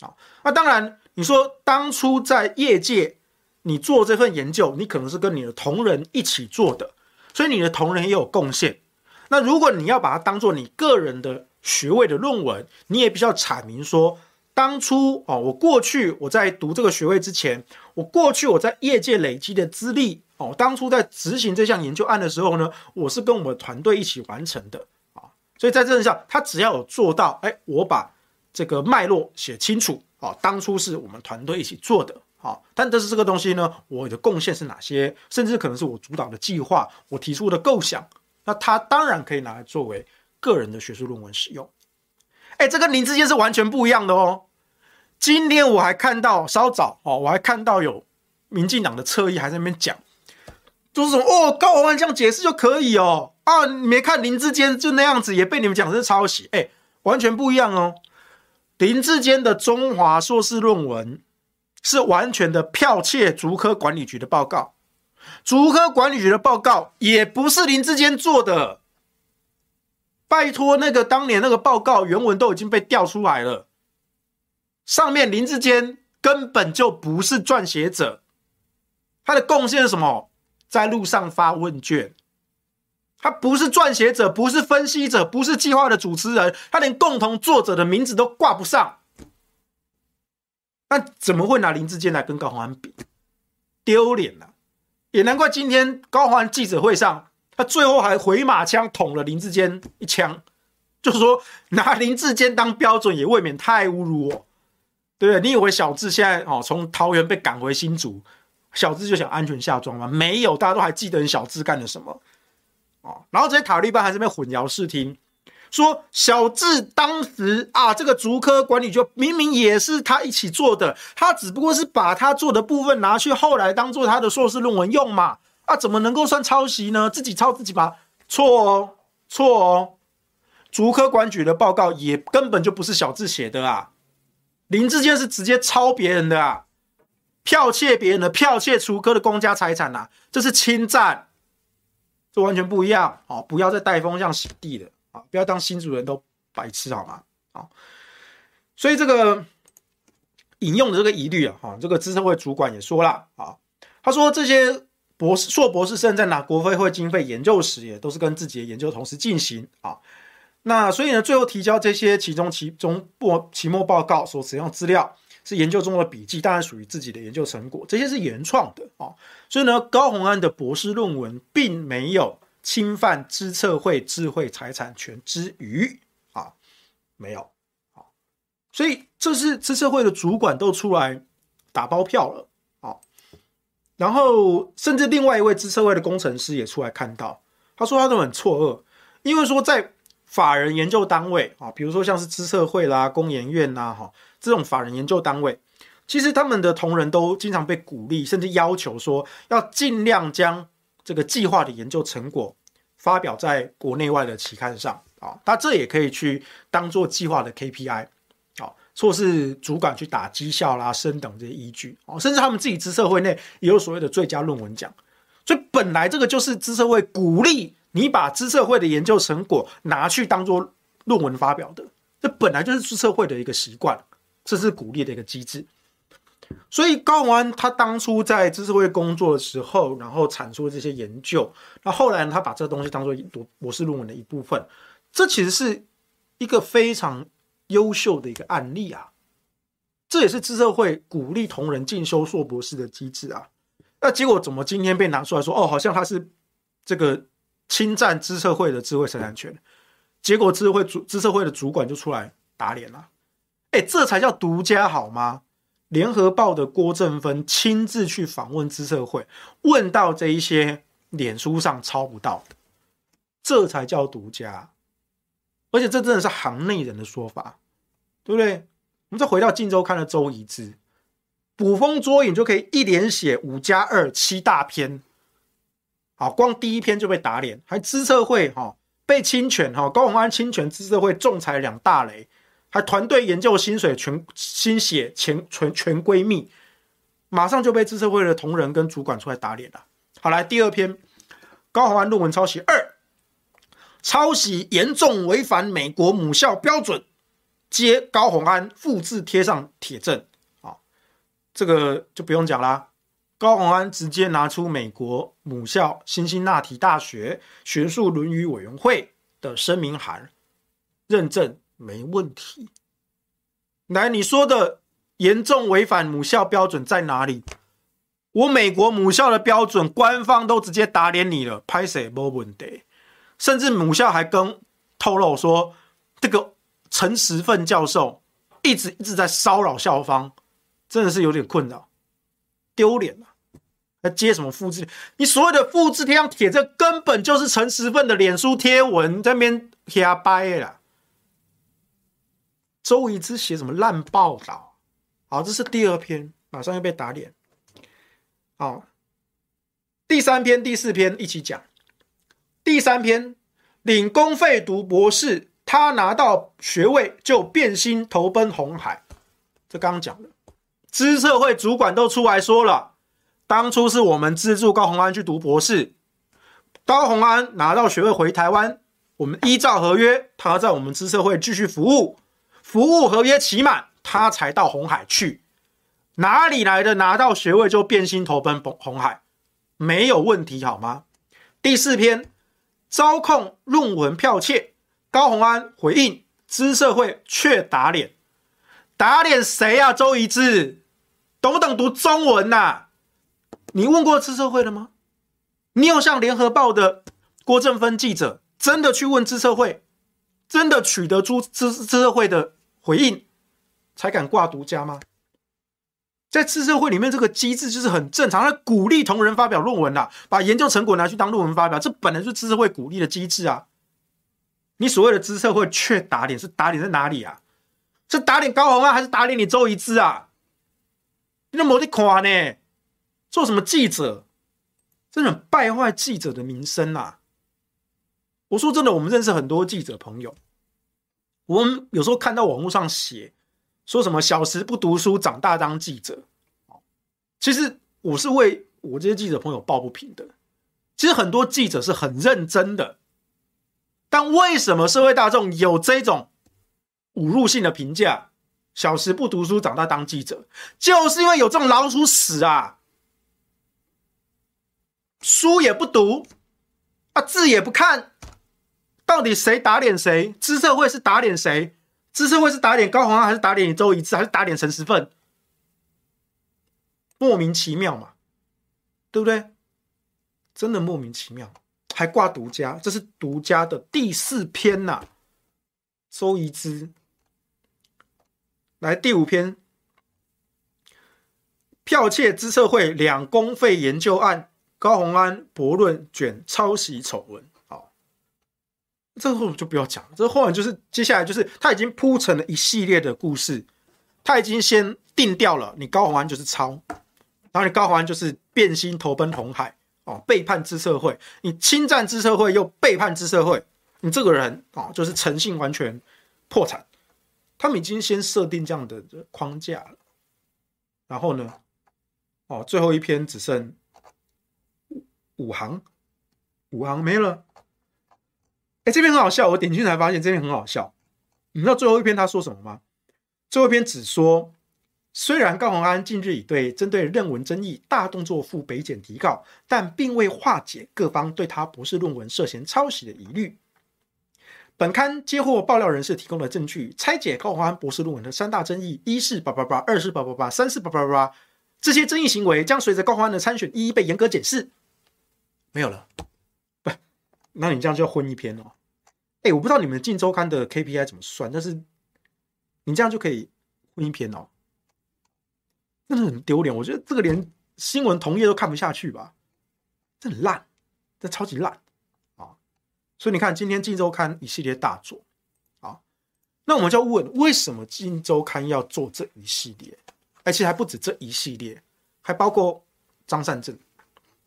啊，那当然你说当初在业界你做这份研究，你可能是跟你的同仁一起做的，所以你的同仁也有贡献。那如果你要把它当做你个人的学位的论文，你也必须要阐明说。当初哦，我过去我在读这个学位之前，我过去我在业界累积的资历哦，当初在执行这项研究案的时候呢，我是跟我们团队一起完成的啊，所以在这上，他只要有做到，哎，我把这个脉络写清楚啊，当初是我们团队一起做的好，但这是这个东西呢，我的贡献是哪些，甚至可能是我主导的计划，我提出的构想，那他当然可以拿来作为个人的学术论文使用，哎，这跟林志坚是完全不一样的哦。今天我还看到稍早哦，我还看到有民进党的侧翼还在那边讲，就是什么哦，高虹安这样解释就可以哦啊，你没看林志坚就那样子也被你们讲是抄袭，哎，完全不一样哦。林志坚的中华硕士论文是完全的剽窃竹科管理局的报告，竹科管理局的报告也不是林志坚做的，拜托那个当年那个报告原文都已经被调出来了。上面林志坚根本就不是撰写者，他的贡献是什么？在路上发问卷，他不是撰写者，不是分析者，不是计划的主持人，他连共同作者的名字都挂不上。那怎么会拿林志坚来跟高虹安比？丢脸了！也难怪今天高虹安记者会上，他最后还回马枪捅了林志坚一枪，就是说拿林志坚当标准，也未免太侮辱我。对，你以为小智现在哦从桃园被赶回新竹，小智就想安全下庄吗？没有，大家都还记得小智干了什么哦。然后这些塔利班还在那边混淆视听，说小智当时啊，这个竹科管理局明明也是他一起做的，他只不过是把他做的部分拿去后来当做他的硕士论文用嘛。啊，怎么能够算抄袭呢？自己抄自己吧，错哦，错哦。竹科管局的报告也根本就不是小智写的啊。林志坚是直接抄别人的啊，剽窃别人的，剽窃竹科的公家财产、啊，这是侵占，这完全不一样哦！不要再带风向洗地了啊！不要当新主人都白痴好吗？啊，所以这个引用的这个疑虑啊，哈，这个资深会主管也说了啊，他说这些博士、硕博士生在拿国科会经费研究时，也都是跟自己的研究同时进行啊。那所以呢，最后提交这些其中期中末期末报告所使用资料是研究中的笔记，当然属于自己的研究成果，这些是原创的啊。所以呢，高虹安的博士论文并没有侵犯知策会智慧财产权之余啊，没有啊。所以这是知策会的主管都出来打包票了啊。然后甚至另外一位知策会的工程师也出来看到，他说他都很错愕，因为说在。法人研究单位啊，比如说像是知策会啦、工研院呐，哈，这种法人研究单位，其实他们的同仁都经常被鼓励，甚至要求说要尽量将这个计划的研究成果发表在国内外的期刊上啊。那这也可以去当做计划的 KPI 啊，或是主管去打绩效啦、升等这些依据啊，甚至他们自己资社会内也有所谓的最佳论文奖。所以本来这个就是资社会鼓励。你把资社会的研究成果拿去当做论文发表的，这本来就是资社会的一个习惯，这是鼓励的一个机制。所以高文安他当初在知识会工作的时候，然后产出了这些研究，那后来，他把这个东西当做读博士论文的一部分，这其实是一个非常优秀的一个案例啊。这也是资社会鼓励同仁进修硕博士的机制啊。那结果怎么今天被拿出来说，哦，好像他是这个侵占资社会的智慧财产权？结果资策会主资社会的主管就出来打脸了。哎，这才叫独家好吗？联合报的郭正芬亲自去访问资策会，问到这一些脸书上抄不到的，这才叫独家。而且这真的是行内人的说法，对不对？我们再回到《镜周刊》的周怡之，捕风捉影就可以一连写五加二七大篇，好，光第一篇就被打脸，还资策会哈被侵权哈，高虹安侵权资策会仲裁两大雷。还团队研究薪水全心血全全全归密，马上就被资策会的同仁跟主管出来打脸了。好，来第二篇，高宏安论文抄袭二，抄袭严重违反美国母校标准，接高宏安复制贴上铁证。啊，这个就不用讲啦，高宏安直接拿出美国母校辛辛那提大学学术伦理委员会的声明函认证。没问题。来，你说的严重违反母校标准在哪里？我美国母校的标准，官方都直接打脸你了，拍谢没问题。甚至母校还跟透露说，这个陈时奋教授一直一直在骚扰校方，真的是有点困扰，丢脸了。还接什么复制？你所谓的复制贴上贴，这根本就是陈时奋的脸书贴文，在那边瞎掰啦。周瑜之写什么烂报道？好，这是第二篇，马上又被打脸。好，第三篇、第四篇一起讲。第三篇，领公费读博士，他拿到学位就变心投奔红海。这刚刚讲的，资策会主管都出来说了，当初是我们资助高虹安去读博士，高虹安拿到学位回台湾，我们依照合约，他在我们资策会继续服务。服务合约期满，他才到红海去，哪里来的拿到学位就变心投奔红海？没有问题好吗？第四篇，招控论文剽窃，高虹安回应，资策会却打脸，打脸谁啊？周怡之，懂不懂读中文呐、啊？你问过资策会了吗？你有向联合报的郭正芬记者真的去问资策会，真的取得出资资策会的？回应才敢挂独家吗？在资策会里面，这个机制就是很正常，他鼓励同仁发表论文啦，把研究成果拿去当论文发表，这本来就是资策会鼓励的机制啊。你所谓的资社会却打脸，是打脸在哪里啊？是打脸高虹安，还是打脸你周一之啊？你那没得看呢？做什么记者？真的很败坏记者的名声啊！我说真的，我们认识很多记者朋友。我们有时候看到网络上写说什么“小时不读书，长大当记者”，其实我是为我这些记者朋友抱不平的。其实很多记者是很认真的，但为什么社会大众有这种侮辱性的评价？“小时不读书，长大当记者”，就是因为有这种老鼠屎啊！书也不读，啊，字也不看。到底谁打脸谁？资社会是打脸谁？资社会是打脸高虹安，还是打脸你周怡之，还是打脸陈时奋？莫名其妙嘛，对不对？真的莫名其妙，还挂独家，这是独家的第四篇呐、周怡之，来第五篇，剽窃资社会两公费研究案，高虹安驳论卷抄袭丑闻。这个后就不要讲了，这个后面就是接下来就是他已经铺成了一系列的故事，他已经先定调了，你高宏安就是抄，然后你高宏安就是变心投奔红海哦，背叛资策会，你侵占资策会又背叛资策会，你这个人哦就是诚信完全破产，他们已经先设定这样的框架了，然后呢，哦最后一篇只剩五行，五行没了。哎，这篇很好笑，我点进去才发现这篇很好笑。你知道最后一篇他说什么吗？最后一篇只说虽然高虹安近日已对针对论文争议大动作赴北检提告，但并未化解各方对他博士论文涉嫌抄袭的疑虑。本刊接获爆料人士提供的证据，拆解高虹安博士论文的三大争议：一是叭叭叭，二是叭叭叭，三是叭叭叭。这些争议行为将随着高虹安的参选一一被严格检视。没有了，那你这样就要混一篇哦。哎，我不知道你们镜周刊的 KPI 怎么算，但是你这样就可以混一篇哦。真的很丢脸，我觉得这个连新闻同业都看不下去吧，这很烂，这超级烂啊！所以你看，今天《镜周刊》一系列大作啊，那我们就要问，为什么《镜周刊》要做这一系列？而且还不止这一系列，还包括张善政，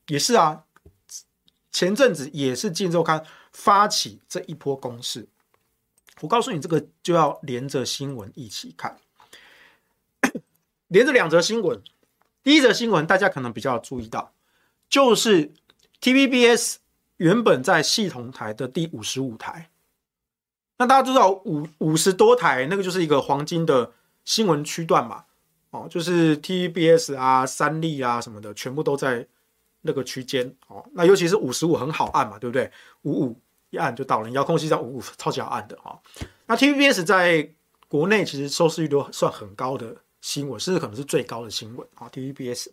也是啊，前阵子也是《镜周刊》发起这一波攻势。我告诉你，这个就要连着新闻一起看。连着两则新闻，第一则新闻大家可能比较注意到，就是 TVBS 原本在系统台的第五十五台，那大家知道五五十多台那个就是一个黄金的新闻区段嘛，哦，就是 TVBS 啊、三立啊什么的，全部都在那个区间哦。那尤其是五十五很好按嘛，对不对？五五一按就到了，遥控器上五五超级好按的哦。那 TVBS 在国内其实收视率都算很高的。新闻甚至可能是最高的新闻啊，TVBS。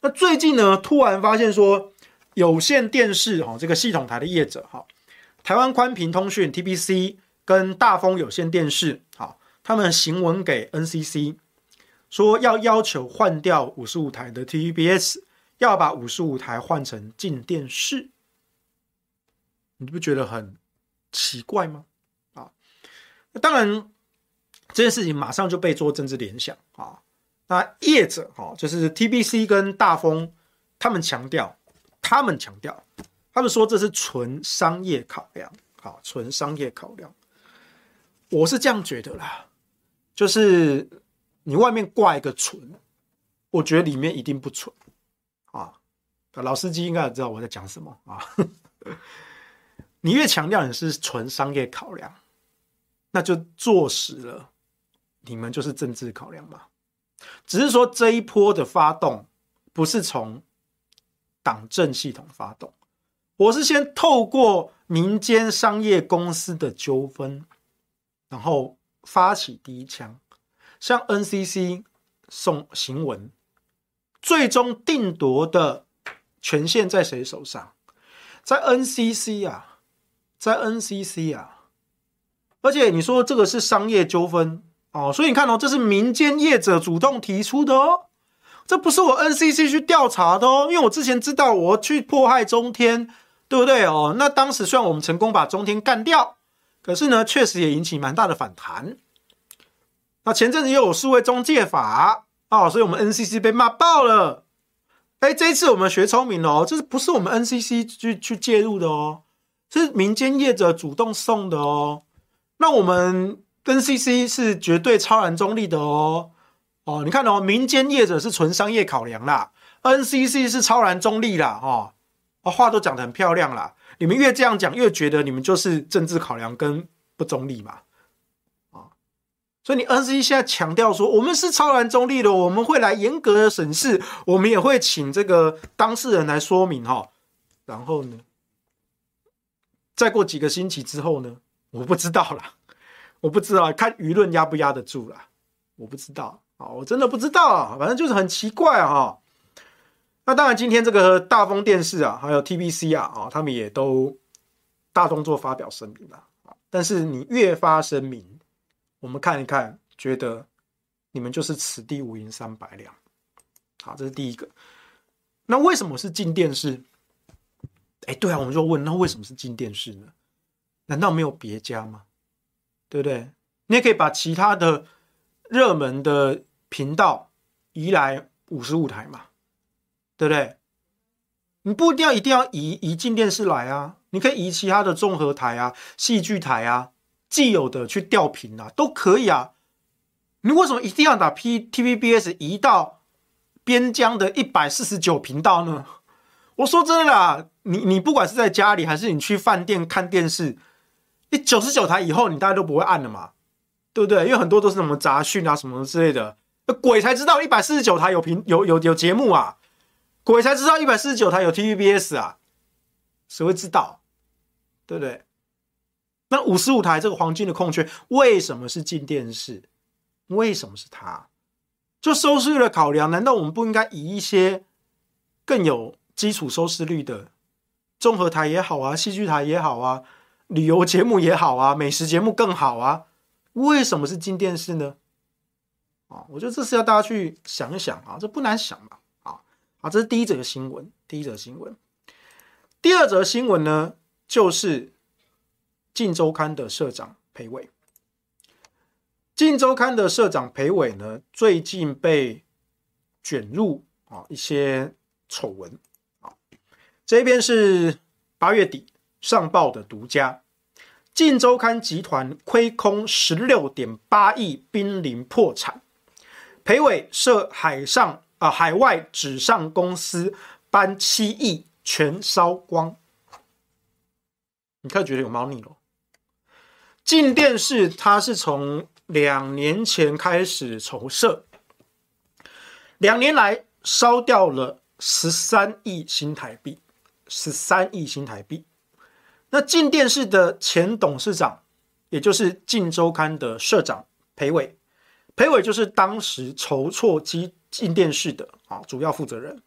那最近呢，突然发现说，有线电视哈这个系统台的业者哈，台湾宽频通讯 TBC 跟大丰有线电视好，他们行文给 NCC 说要要求换掉五十五台的 TVBS，要把五十五台换成镜电视。你不觉得很奇怪吗？啊，那当然。这件事情马上就被做政治联想啊！那业者哈，就是 TBC 跟大丰，他们强调，他们强调，他们说这是纯商业考量，好，纯商业考量。我是这样觉得啦，就是你外面挂一个纯，我觉得里面一定不纯。老司机应该也知道我在讲什么啊。你越强调你是纯商业考量，那就坐实了。你们就是政治考量嘛？只是说这一波的发动不是从党政系统发动，我是先透过民间商业公司的纠纷，然后发起第一枪，向 NCC 送行文，最终定夺的权限在谁手上？在 NCC 啊，在 NCC 啊，而且你说这个是商业纠纷。哦，所以你看哦，这是民间业者主动提出的哦，这不是我 NCC 去调查的哦，因为我之前知道我去迫害中天，对不对哦？那当时虽然我们成功把中天干掉，可是呢，确实也引起蛮大的反弹。那前阵子又有数位中介法哦，所以我们 NCC 被骂爆了。哎，这一次我们学聪明了哦，这是不是我们 NCC 去去介入的哦？是民间业者主动送的哦。那我们。NCC 是绝对超然中立的哦，哦，你看哦，民间业者是纯商业考量啦，NCC 是超然中立啦，哦，话都讲得很漂亮啦，你们越这样讲，越觉得你们就是政治考量跟不中立嘛，所以你 NCC 现在强调说我们是超然中立的，我们会来严格的审视，我们也会请这个当事人来说明哈，然后呢，再过几个星期之后呢，我不知道啦。我不知道，看舆论压不压得住啦。我不知道啊，我真的不知道啊，反正就是很奇怪啊。那当然，今天这个大丰电视啊，还有 TBC 啊，啊，他们也都大动作发表声明了啊。但是你越发声明，我们看一看，觉得你们就是此地无银三百两。好，这是第一个。那为什么是镜电视？哎，对啊，我们就问，那为什么是镜电视呢？难道没有别家吗？对不对？你也可以把其他的热门的频道移来五十五台嘛，对不对？你不一定要一定要移移进电视来啊，你可以移其他的综合台啊、戏剧台啊、既有的去调频啊，都可以啊。你为什么一定要把 P TVBS 移到边疆的一百四十九频道呢？我说真的啦，你你不管是在家里还是你去饭店看电视。你九十九台以后，你大家都不会按了嘛，对不对？因为很多都是什么杂讯啊、什么之类的，鬼才知道一百四十九台有频有有有节目啊，鬼才知道一百四十九台有 TVBS 啊，谁会知道？对不对？那五十五台这个黄金的空缺，为什么是进电视？为什么是它？就收视率的考量，难道我们不应该以一些更有基础收视率的综合台也好啊，戏剧台也好啊，旅游节目也好啊，美食节目更好啊？为什么是进电视呢？啊，我觉得这是要大家去想一想啊，这不难想嘛。啊啊，这是第一则新闻，第一则新闻。第二则新闻呢，就是《镜周刊》的社长裴伟。《镜周刊》的社长裴伟呢，最近被卷入啊一些丑闻啊。这边是八月底上报的独家，《镜周刊》集团亏空十六点八亿，濒临破产。裴伟涉海上啊海外纸上公司搬七亿全烧光，你看觉得有猫腻了？镜电视它是从。两年前开始筹设，两年来烧掉了十三亿新台币，十三亿新台币。那镜电视的前董事长，也就是《镜周刊》的社长裴伟，裴伟就是当时筹措机镜电视的啊主要负责人。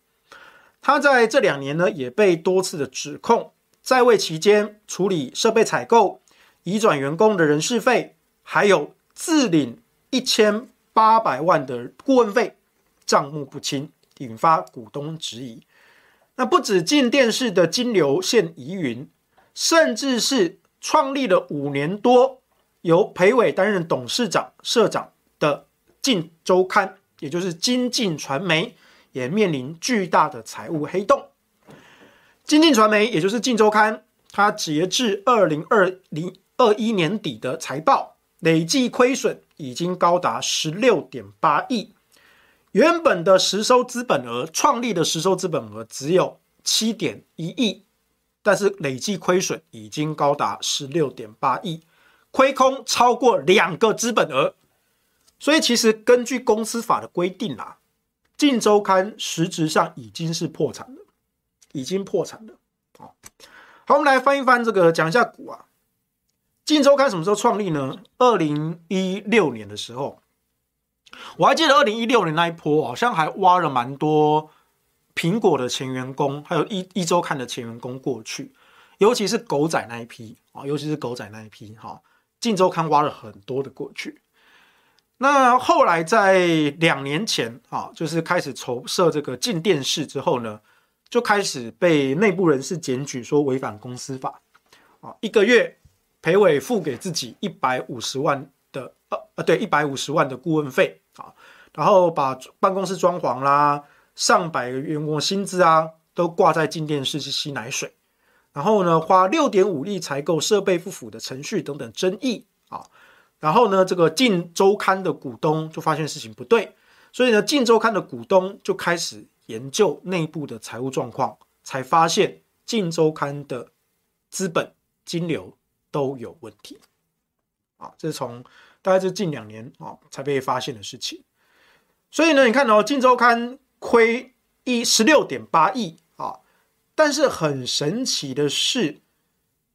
他在这两年呢，也被多次的指控，在位期间处理设备采购、移转员工的人事费，还有。自领一千八百万的顾问费，账目不清，引发股东质疑。那不止进电视的金流现疑云，甚至是创立了五年多，由裴伟担任董事长、社长的镜周刊，也就是金镜传媒，也面临巨大的财务黑洞。金镜传媒，也就是镜周刊，它截至二零二零二一年底的财报。累计亏损已经高达十六点八亿，原本的实收资本额，创立的实收资本额只有七点一亿，但是累计亏损已经高达十六点八亿，亏空超过两个资本额。所以其实根据公司法的规定啊，镜周刊实质上已经是破产了，已经破产了。好，好，我们来翻一翻这个，讲一下股啊。镜周刊什么时候创立呢？二零一六年的时候，我还记得二零一六年那一波，好像还挖了蛮多苹果的前员工，还有一一周刊的前员工过去，尤其是狗仔那一批啊，尤其是狗仔那一批哈，镜周刊挖了很多的过去。那后来在两年前啊，就是开始筹设这个进电视之后呢，就开始被内部人士检举说违反公司法啊，一个月。裴伟付给自己一百五十万的呃呃，对，一百五十万的顾问费啊，然后把办公室装潢啦、上百个员工薪资啊，都挂在进电视去吸奶水，然后呢，花六点五亿采购设备不符的程序等等争议啊，然后呢，这个镜周刊的股东就发现事情不对，所以呢，镜周刊的股东就开始研究内部的财务状况，才发现镜周刊的资本金流。都有问题，啊，这是从大概是近两年啊才被发现的事情。所以呢，你看哦，《镜周刊》亏一十六点八亿啊，但是很神奇的是，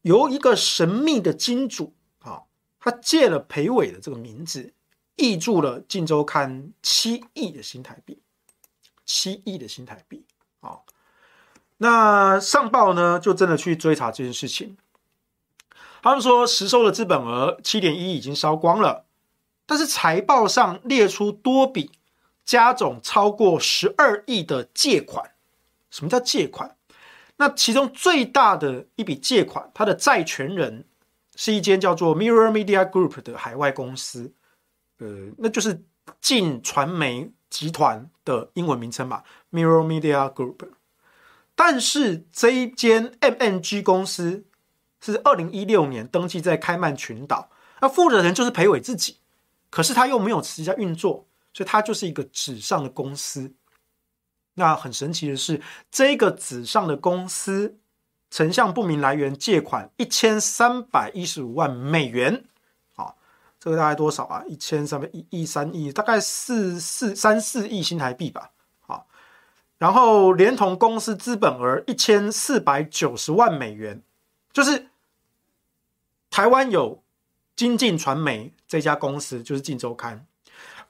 由一个神秘的金主啊，他借了裴伟的这个名字，挹注了《镜周刊》七亿的新台币，七亿的新台币啊。那上报呢，就真的去追查这件事情。他们说实收的资本额七点一已经烧光了，但是财报上列出多笔加总超过十二亿的借款。什么叫借款？那其中最大的一笔借款，它的债权人是一间叫做 Mirror Media Group 的海外公司，呃，那就是镜传媒集团的英文名称嘛，Mirror Media Group。但是这一间 MNG 公司。是二零一六年登记在开曼群岛，那负责人就是裴伟自己，可是他又没有持续运作，所以他就是一个纸上的公司。那很神奇的是，这个纸上的公司曾向不明来源借款一千三百一十五万美元，啊，这个大概多少啊？一千三百一亿三亿，大概四四三四亿新台币吧。好，然后连同公司资本额一千四百九十万美元，就是台湾有精进传媒这家公司，就是《镜周刊》；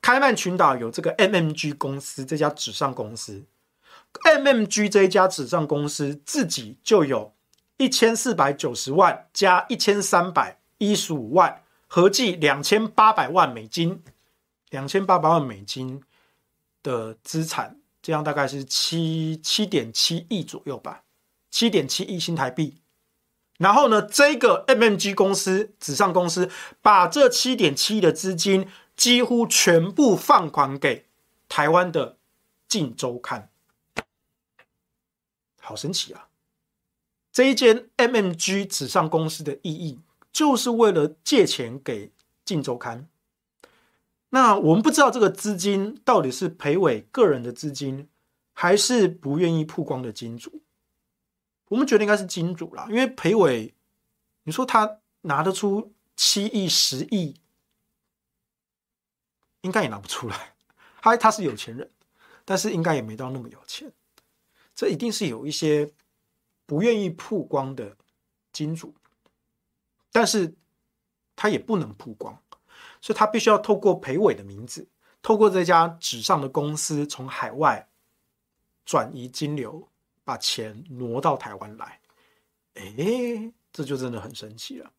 开曼群岛有这个 MMG 公司这家纸上公司，MMG 这一家纸上公司自己就有一千四百九十万加一千三百一十五万。合计两千八百万美金，两千八百万美金的资产，这样大概是七七点七亿左右吧，七点七亿新台币。然后呢，这个 MMG 公司纸上公司把这七点七亿的资金几乎全部放款给台湾的《镜周刊》，好神奇啊！这一间 MMG 纸上公司的意义。就是为了借钱给《镜周刊》，那我们不知道这个资金到底是裴伟个人的资金，还是不愿意曝光的金主。我们觉得应该是金主啦，因为裴伟，你说他拿得出七亿、十亿，应该也拿不出来。他他是有钱人，但是应该也没到那么有钱。这一定是有一些不愿意曝光的金主。但是他也不能曝光，所以他必须要透过裴伟的名字，透过这家纸上的公司从海外转移金流，把钱挪到台湾来。哎，这就真的很神奇了。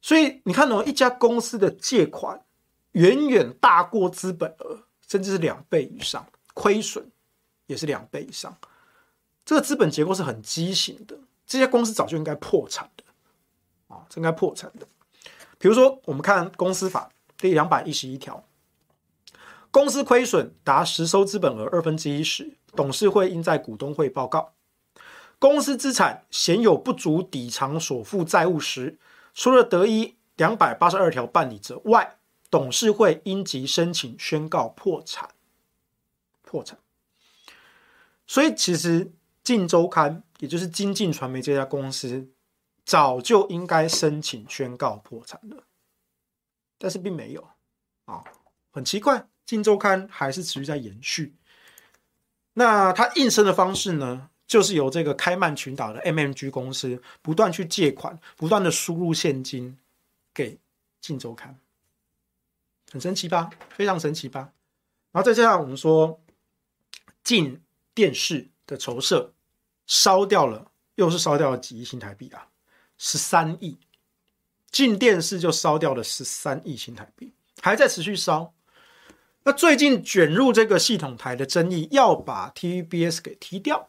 所以你看哦，一家公司的借款远远大过资本额，甚至是两倍以上，亏损也是两倍以上。这个资本结构是很畸形的，这些公司早就应该破产的。啊，这应该破产的。比如说，我们看公司法第两百一十一条，公司亏损达实收资本额二分之一时，董事会应在股东会报告。公司资产显有不足抵偿所负债务时，除了得依两百八十二条办理者外，董事会应即申请宣告破产。破产。所以，其实《镜周刊》也就是金进传媒这家公司。早就应该申请宣告破产了，但是并没有啊，很奇怪，《镜周刊》还是持续在延续。那它应声的方式呢，就是由这个开曼群岛的 MMG 公司不断去借款，不断的输入现金给《镜周刊》，很神奇吧？非常神奇吧？然后再加上我们说，镜电视的筹设烧掉了，又是烧掉了几亿新台币啊！十三亿，镜电视就烧掉了十三亿新台币，还在持续烧。那最近卷入这个系统台的争议，要把 TVBS 给踢掉。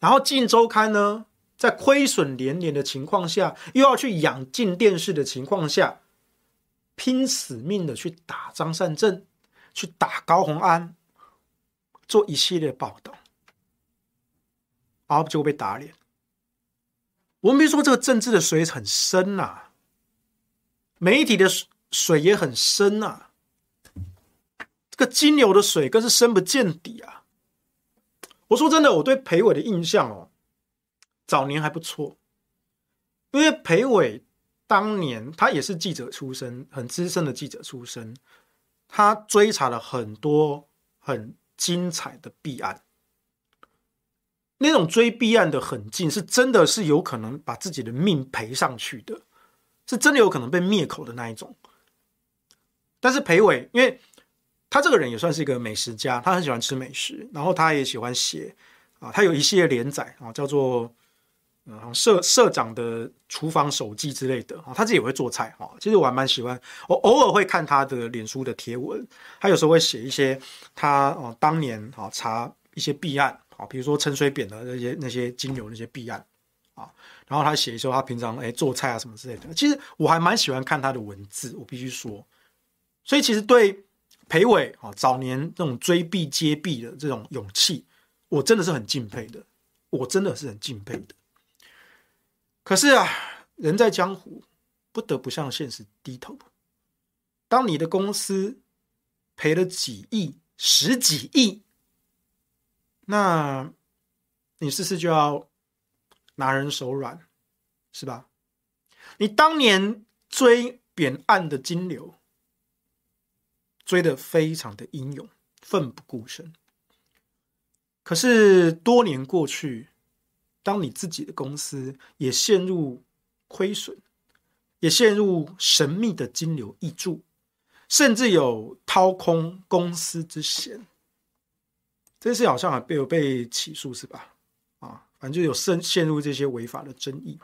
然后《镜周刊》呢，在亏损连连的情况下，又要去养镜电视的情况下，拼死命的去打张善政，去打高宏安，做一系列报道，然后就会被打脸。我们别说这个政治的水很深呐、啊，媒体的水也很深呐、啊，这个金牛的水更是深不见底啊！我说真的，我对裴伟的印象哦，早年还不错，因为裴伟当年他也是记者出身，很资深的记者出身，他追查了很多很精彩的弊案。那种追弊案的狠劲，是真的是有可能把自己的命赔上去的，是真的有可能被灭口的那一种。但是裴伟，因为他这个人也算是一个美食家，他很喜欢吃美食，然后他也喜欢写啊，他有一系列连载啊，叫做嗯社社长的厨房手记之类的啊，他自己也会做菜啊。其实我还蛮喜欢，我偶尔会看他的脸书的贴文，他有时候会写一些他哦当年啊查一些弊案。啊，比如说陈水扁的那些那些金流那些弊案啊，然后他写一些他平常哎做菜啊什么之类的，其实我还蛮喜欢看他的文字，我必须说，所以其实对裴伟啊早年这种追弊揭弊的这种勇气，我真的是很敬佩的，我真的是很敬佩的。可是啊，人在江湖，不得不向现实低头。当你的公司赔了几亿、十几亿。那，你是不是就要拿人手软，是吧？你当年追扁岸的金流，追得非常的英勇，奋不顾身。可是多年过去，当你自己的公司也陷入亏损，也陷入神秘的金流挹注，甚至有掏空公司之嫌，这事好像还被有被起诉是吧？啊，反正就有陷陷入这些违法的争议。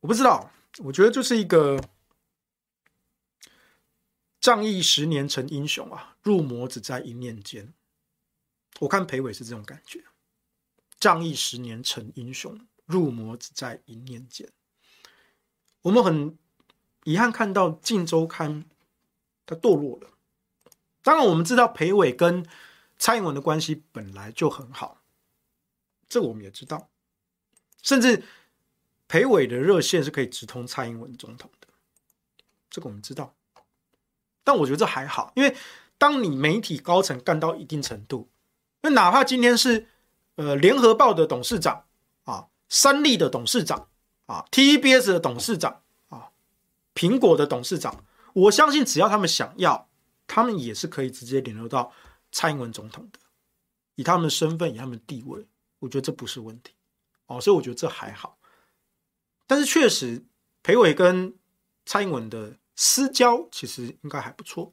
我不知道，我觉得就是一个仗义十年成英雄啊，入魔只在一念间。我看裴伟是这种感觉，仗义十年成英雄，入魔只在一念间。我们很遗憾看到《晋周刊》它堕落了。当然，我们知道裴伟跟蔡英文的关系本来就很好，这我们也知道，甚至。裴伟的热线是可以直通蔡英文总统的，这个我们知道。但我觉得这还好，因为当你媒体高层干到一定程度，那哪怕今天是呃联合报的董事长啊、三立的董事长啊、TBS 的董事长啊、苹果的董事长，我相信只要他们想要，他们也是可以直接联络到蔡英文总统的。以他们的身份，以他们的地位，我觉得这不是问题哦，所以我觉得这还好。但是确实，裴伟跟蔡英文的私交其实应该还不错，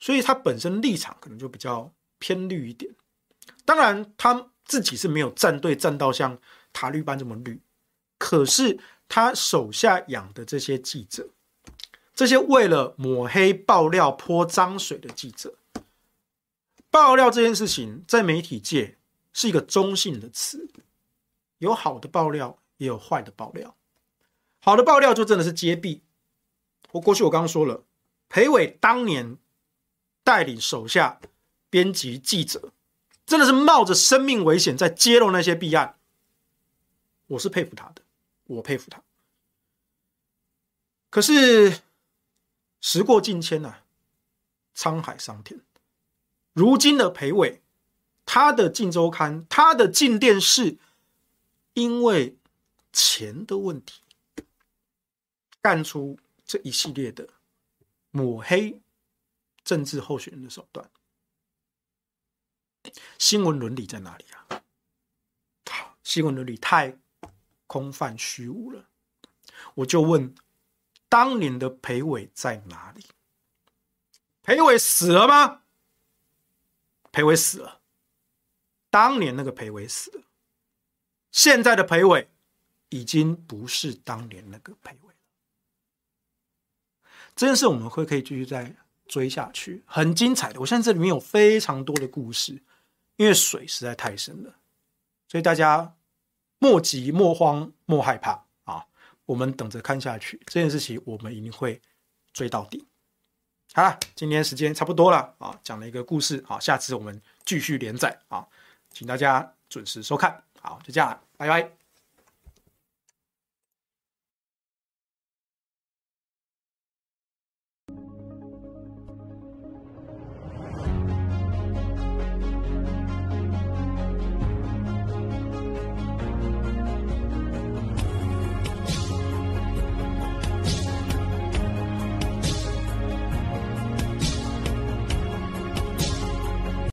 所以他本身立场可能就比较偏绿一点。当然，他自己是没有站队站到像塔绿班这么绿，可是他手下养的这些记者，这些为了抹黑、爆料、泼脏水的记者，爆料这件事情在媒体界是一个中性的词，有好的爆料。也有坏的爆料，好的爆料就真的是揭弊。我过去我刚刚说了，裴伟当年带领手下编辑记者，真的是冒着生命危险在揭露那些弊案，我是佩服他的，我佩服他。可是时过境迁呐，沧海桑田，如今的裴伟，他的《镜周刊》，他的《镜电视》，因为钱的问题，干出这一系列的抹黑政治候选人的手段，新闻伦理在哪里啊？新闻伦理太空泛虚无了。我就问，当年的裴伟在哪里？裴伟死了吗？裴伟死了，当年那个裴伟死了，现在的裴伟。已经不是当年那个裴伟。这件事我们会可以继续再追下去，很精彩的。我相信这里面有非常多的故事，因为水实在太深了，所以大家莫急、莫慌、莫害怕啊！我们等着看下去，这件事情我们一定会追到底。好了，今天时间差不多了啊，讲了一个故事啊，下次我们继续连载啊，请大家准时收看。好，就这样，拜拜。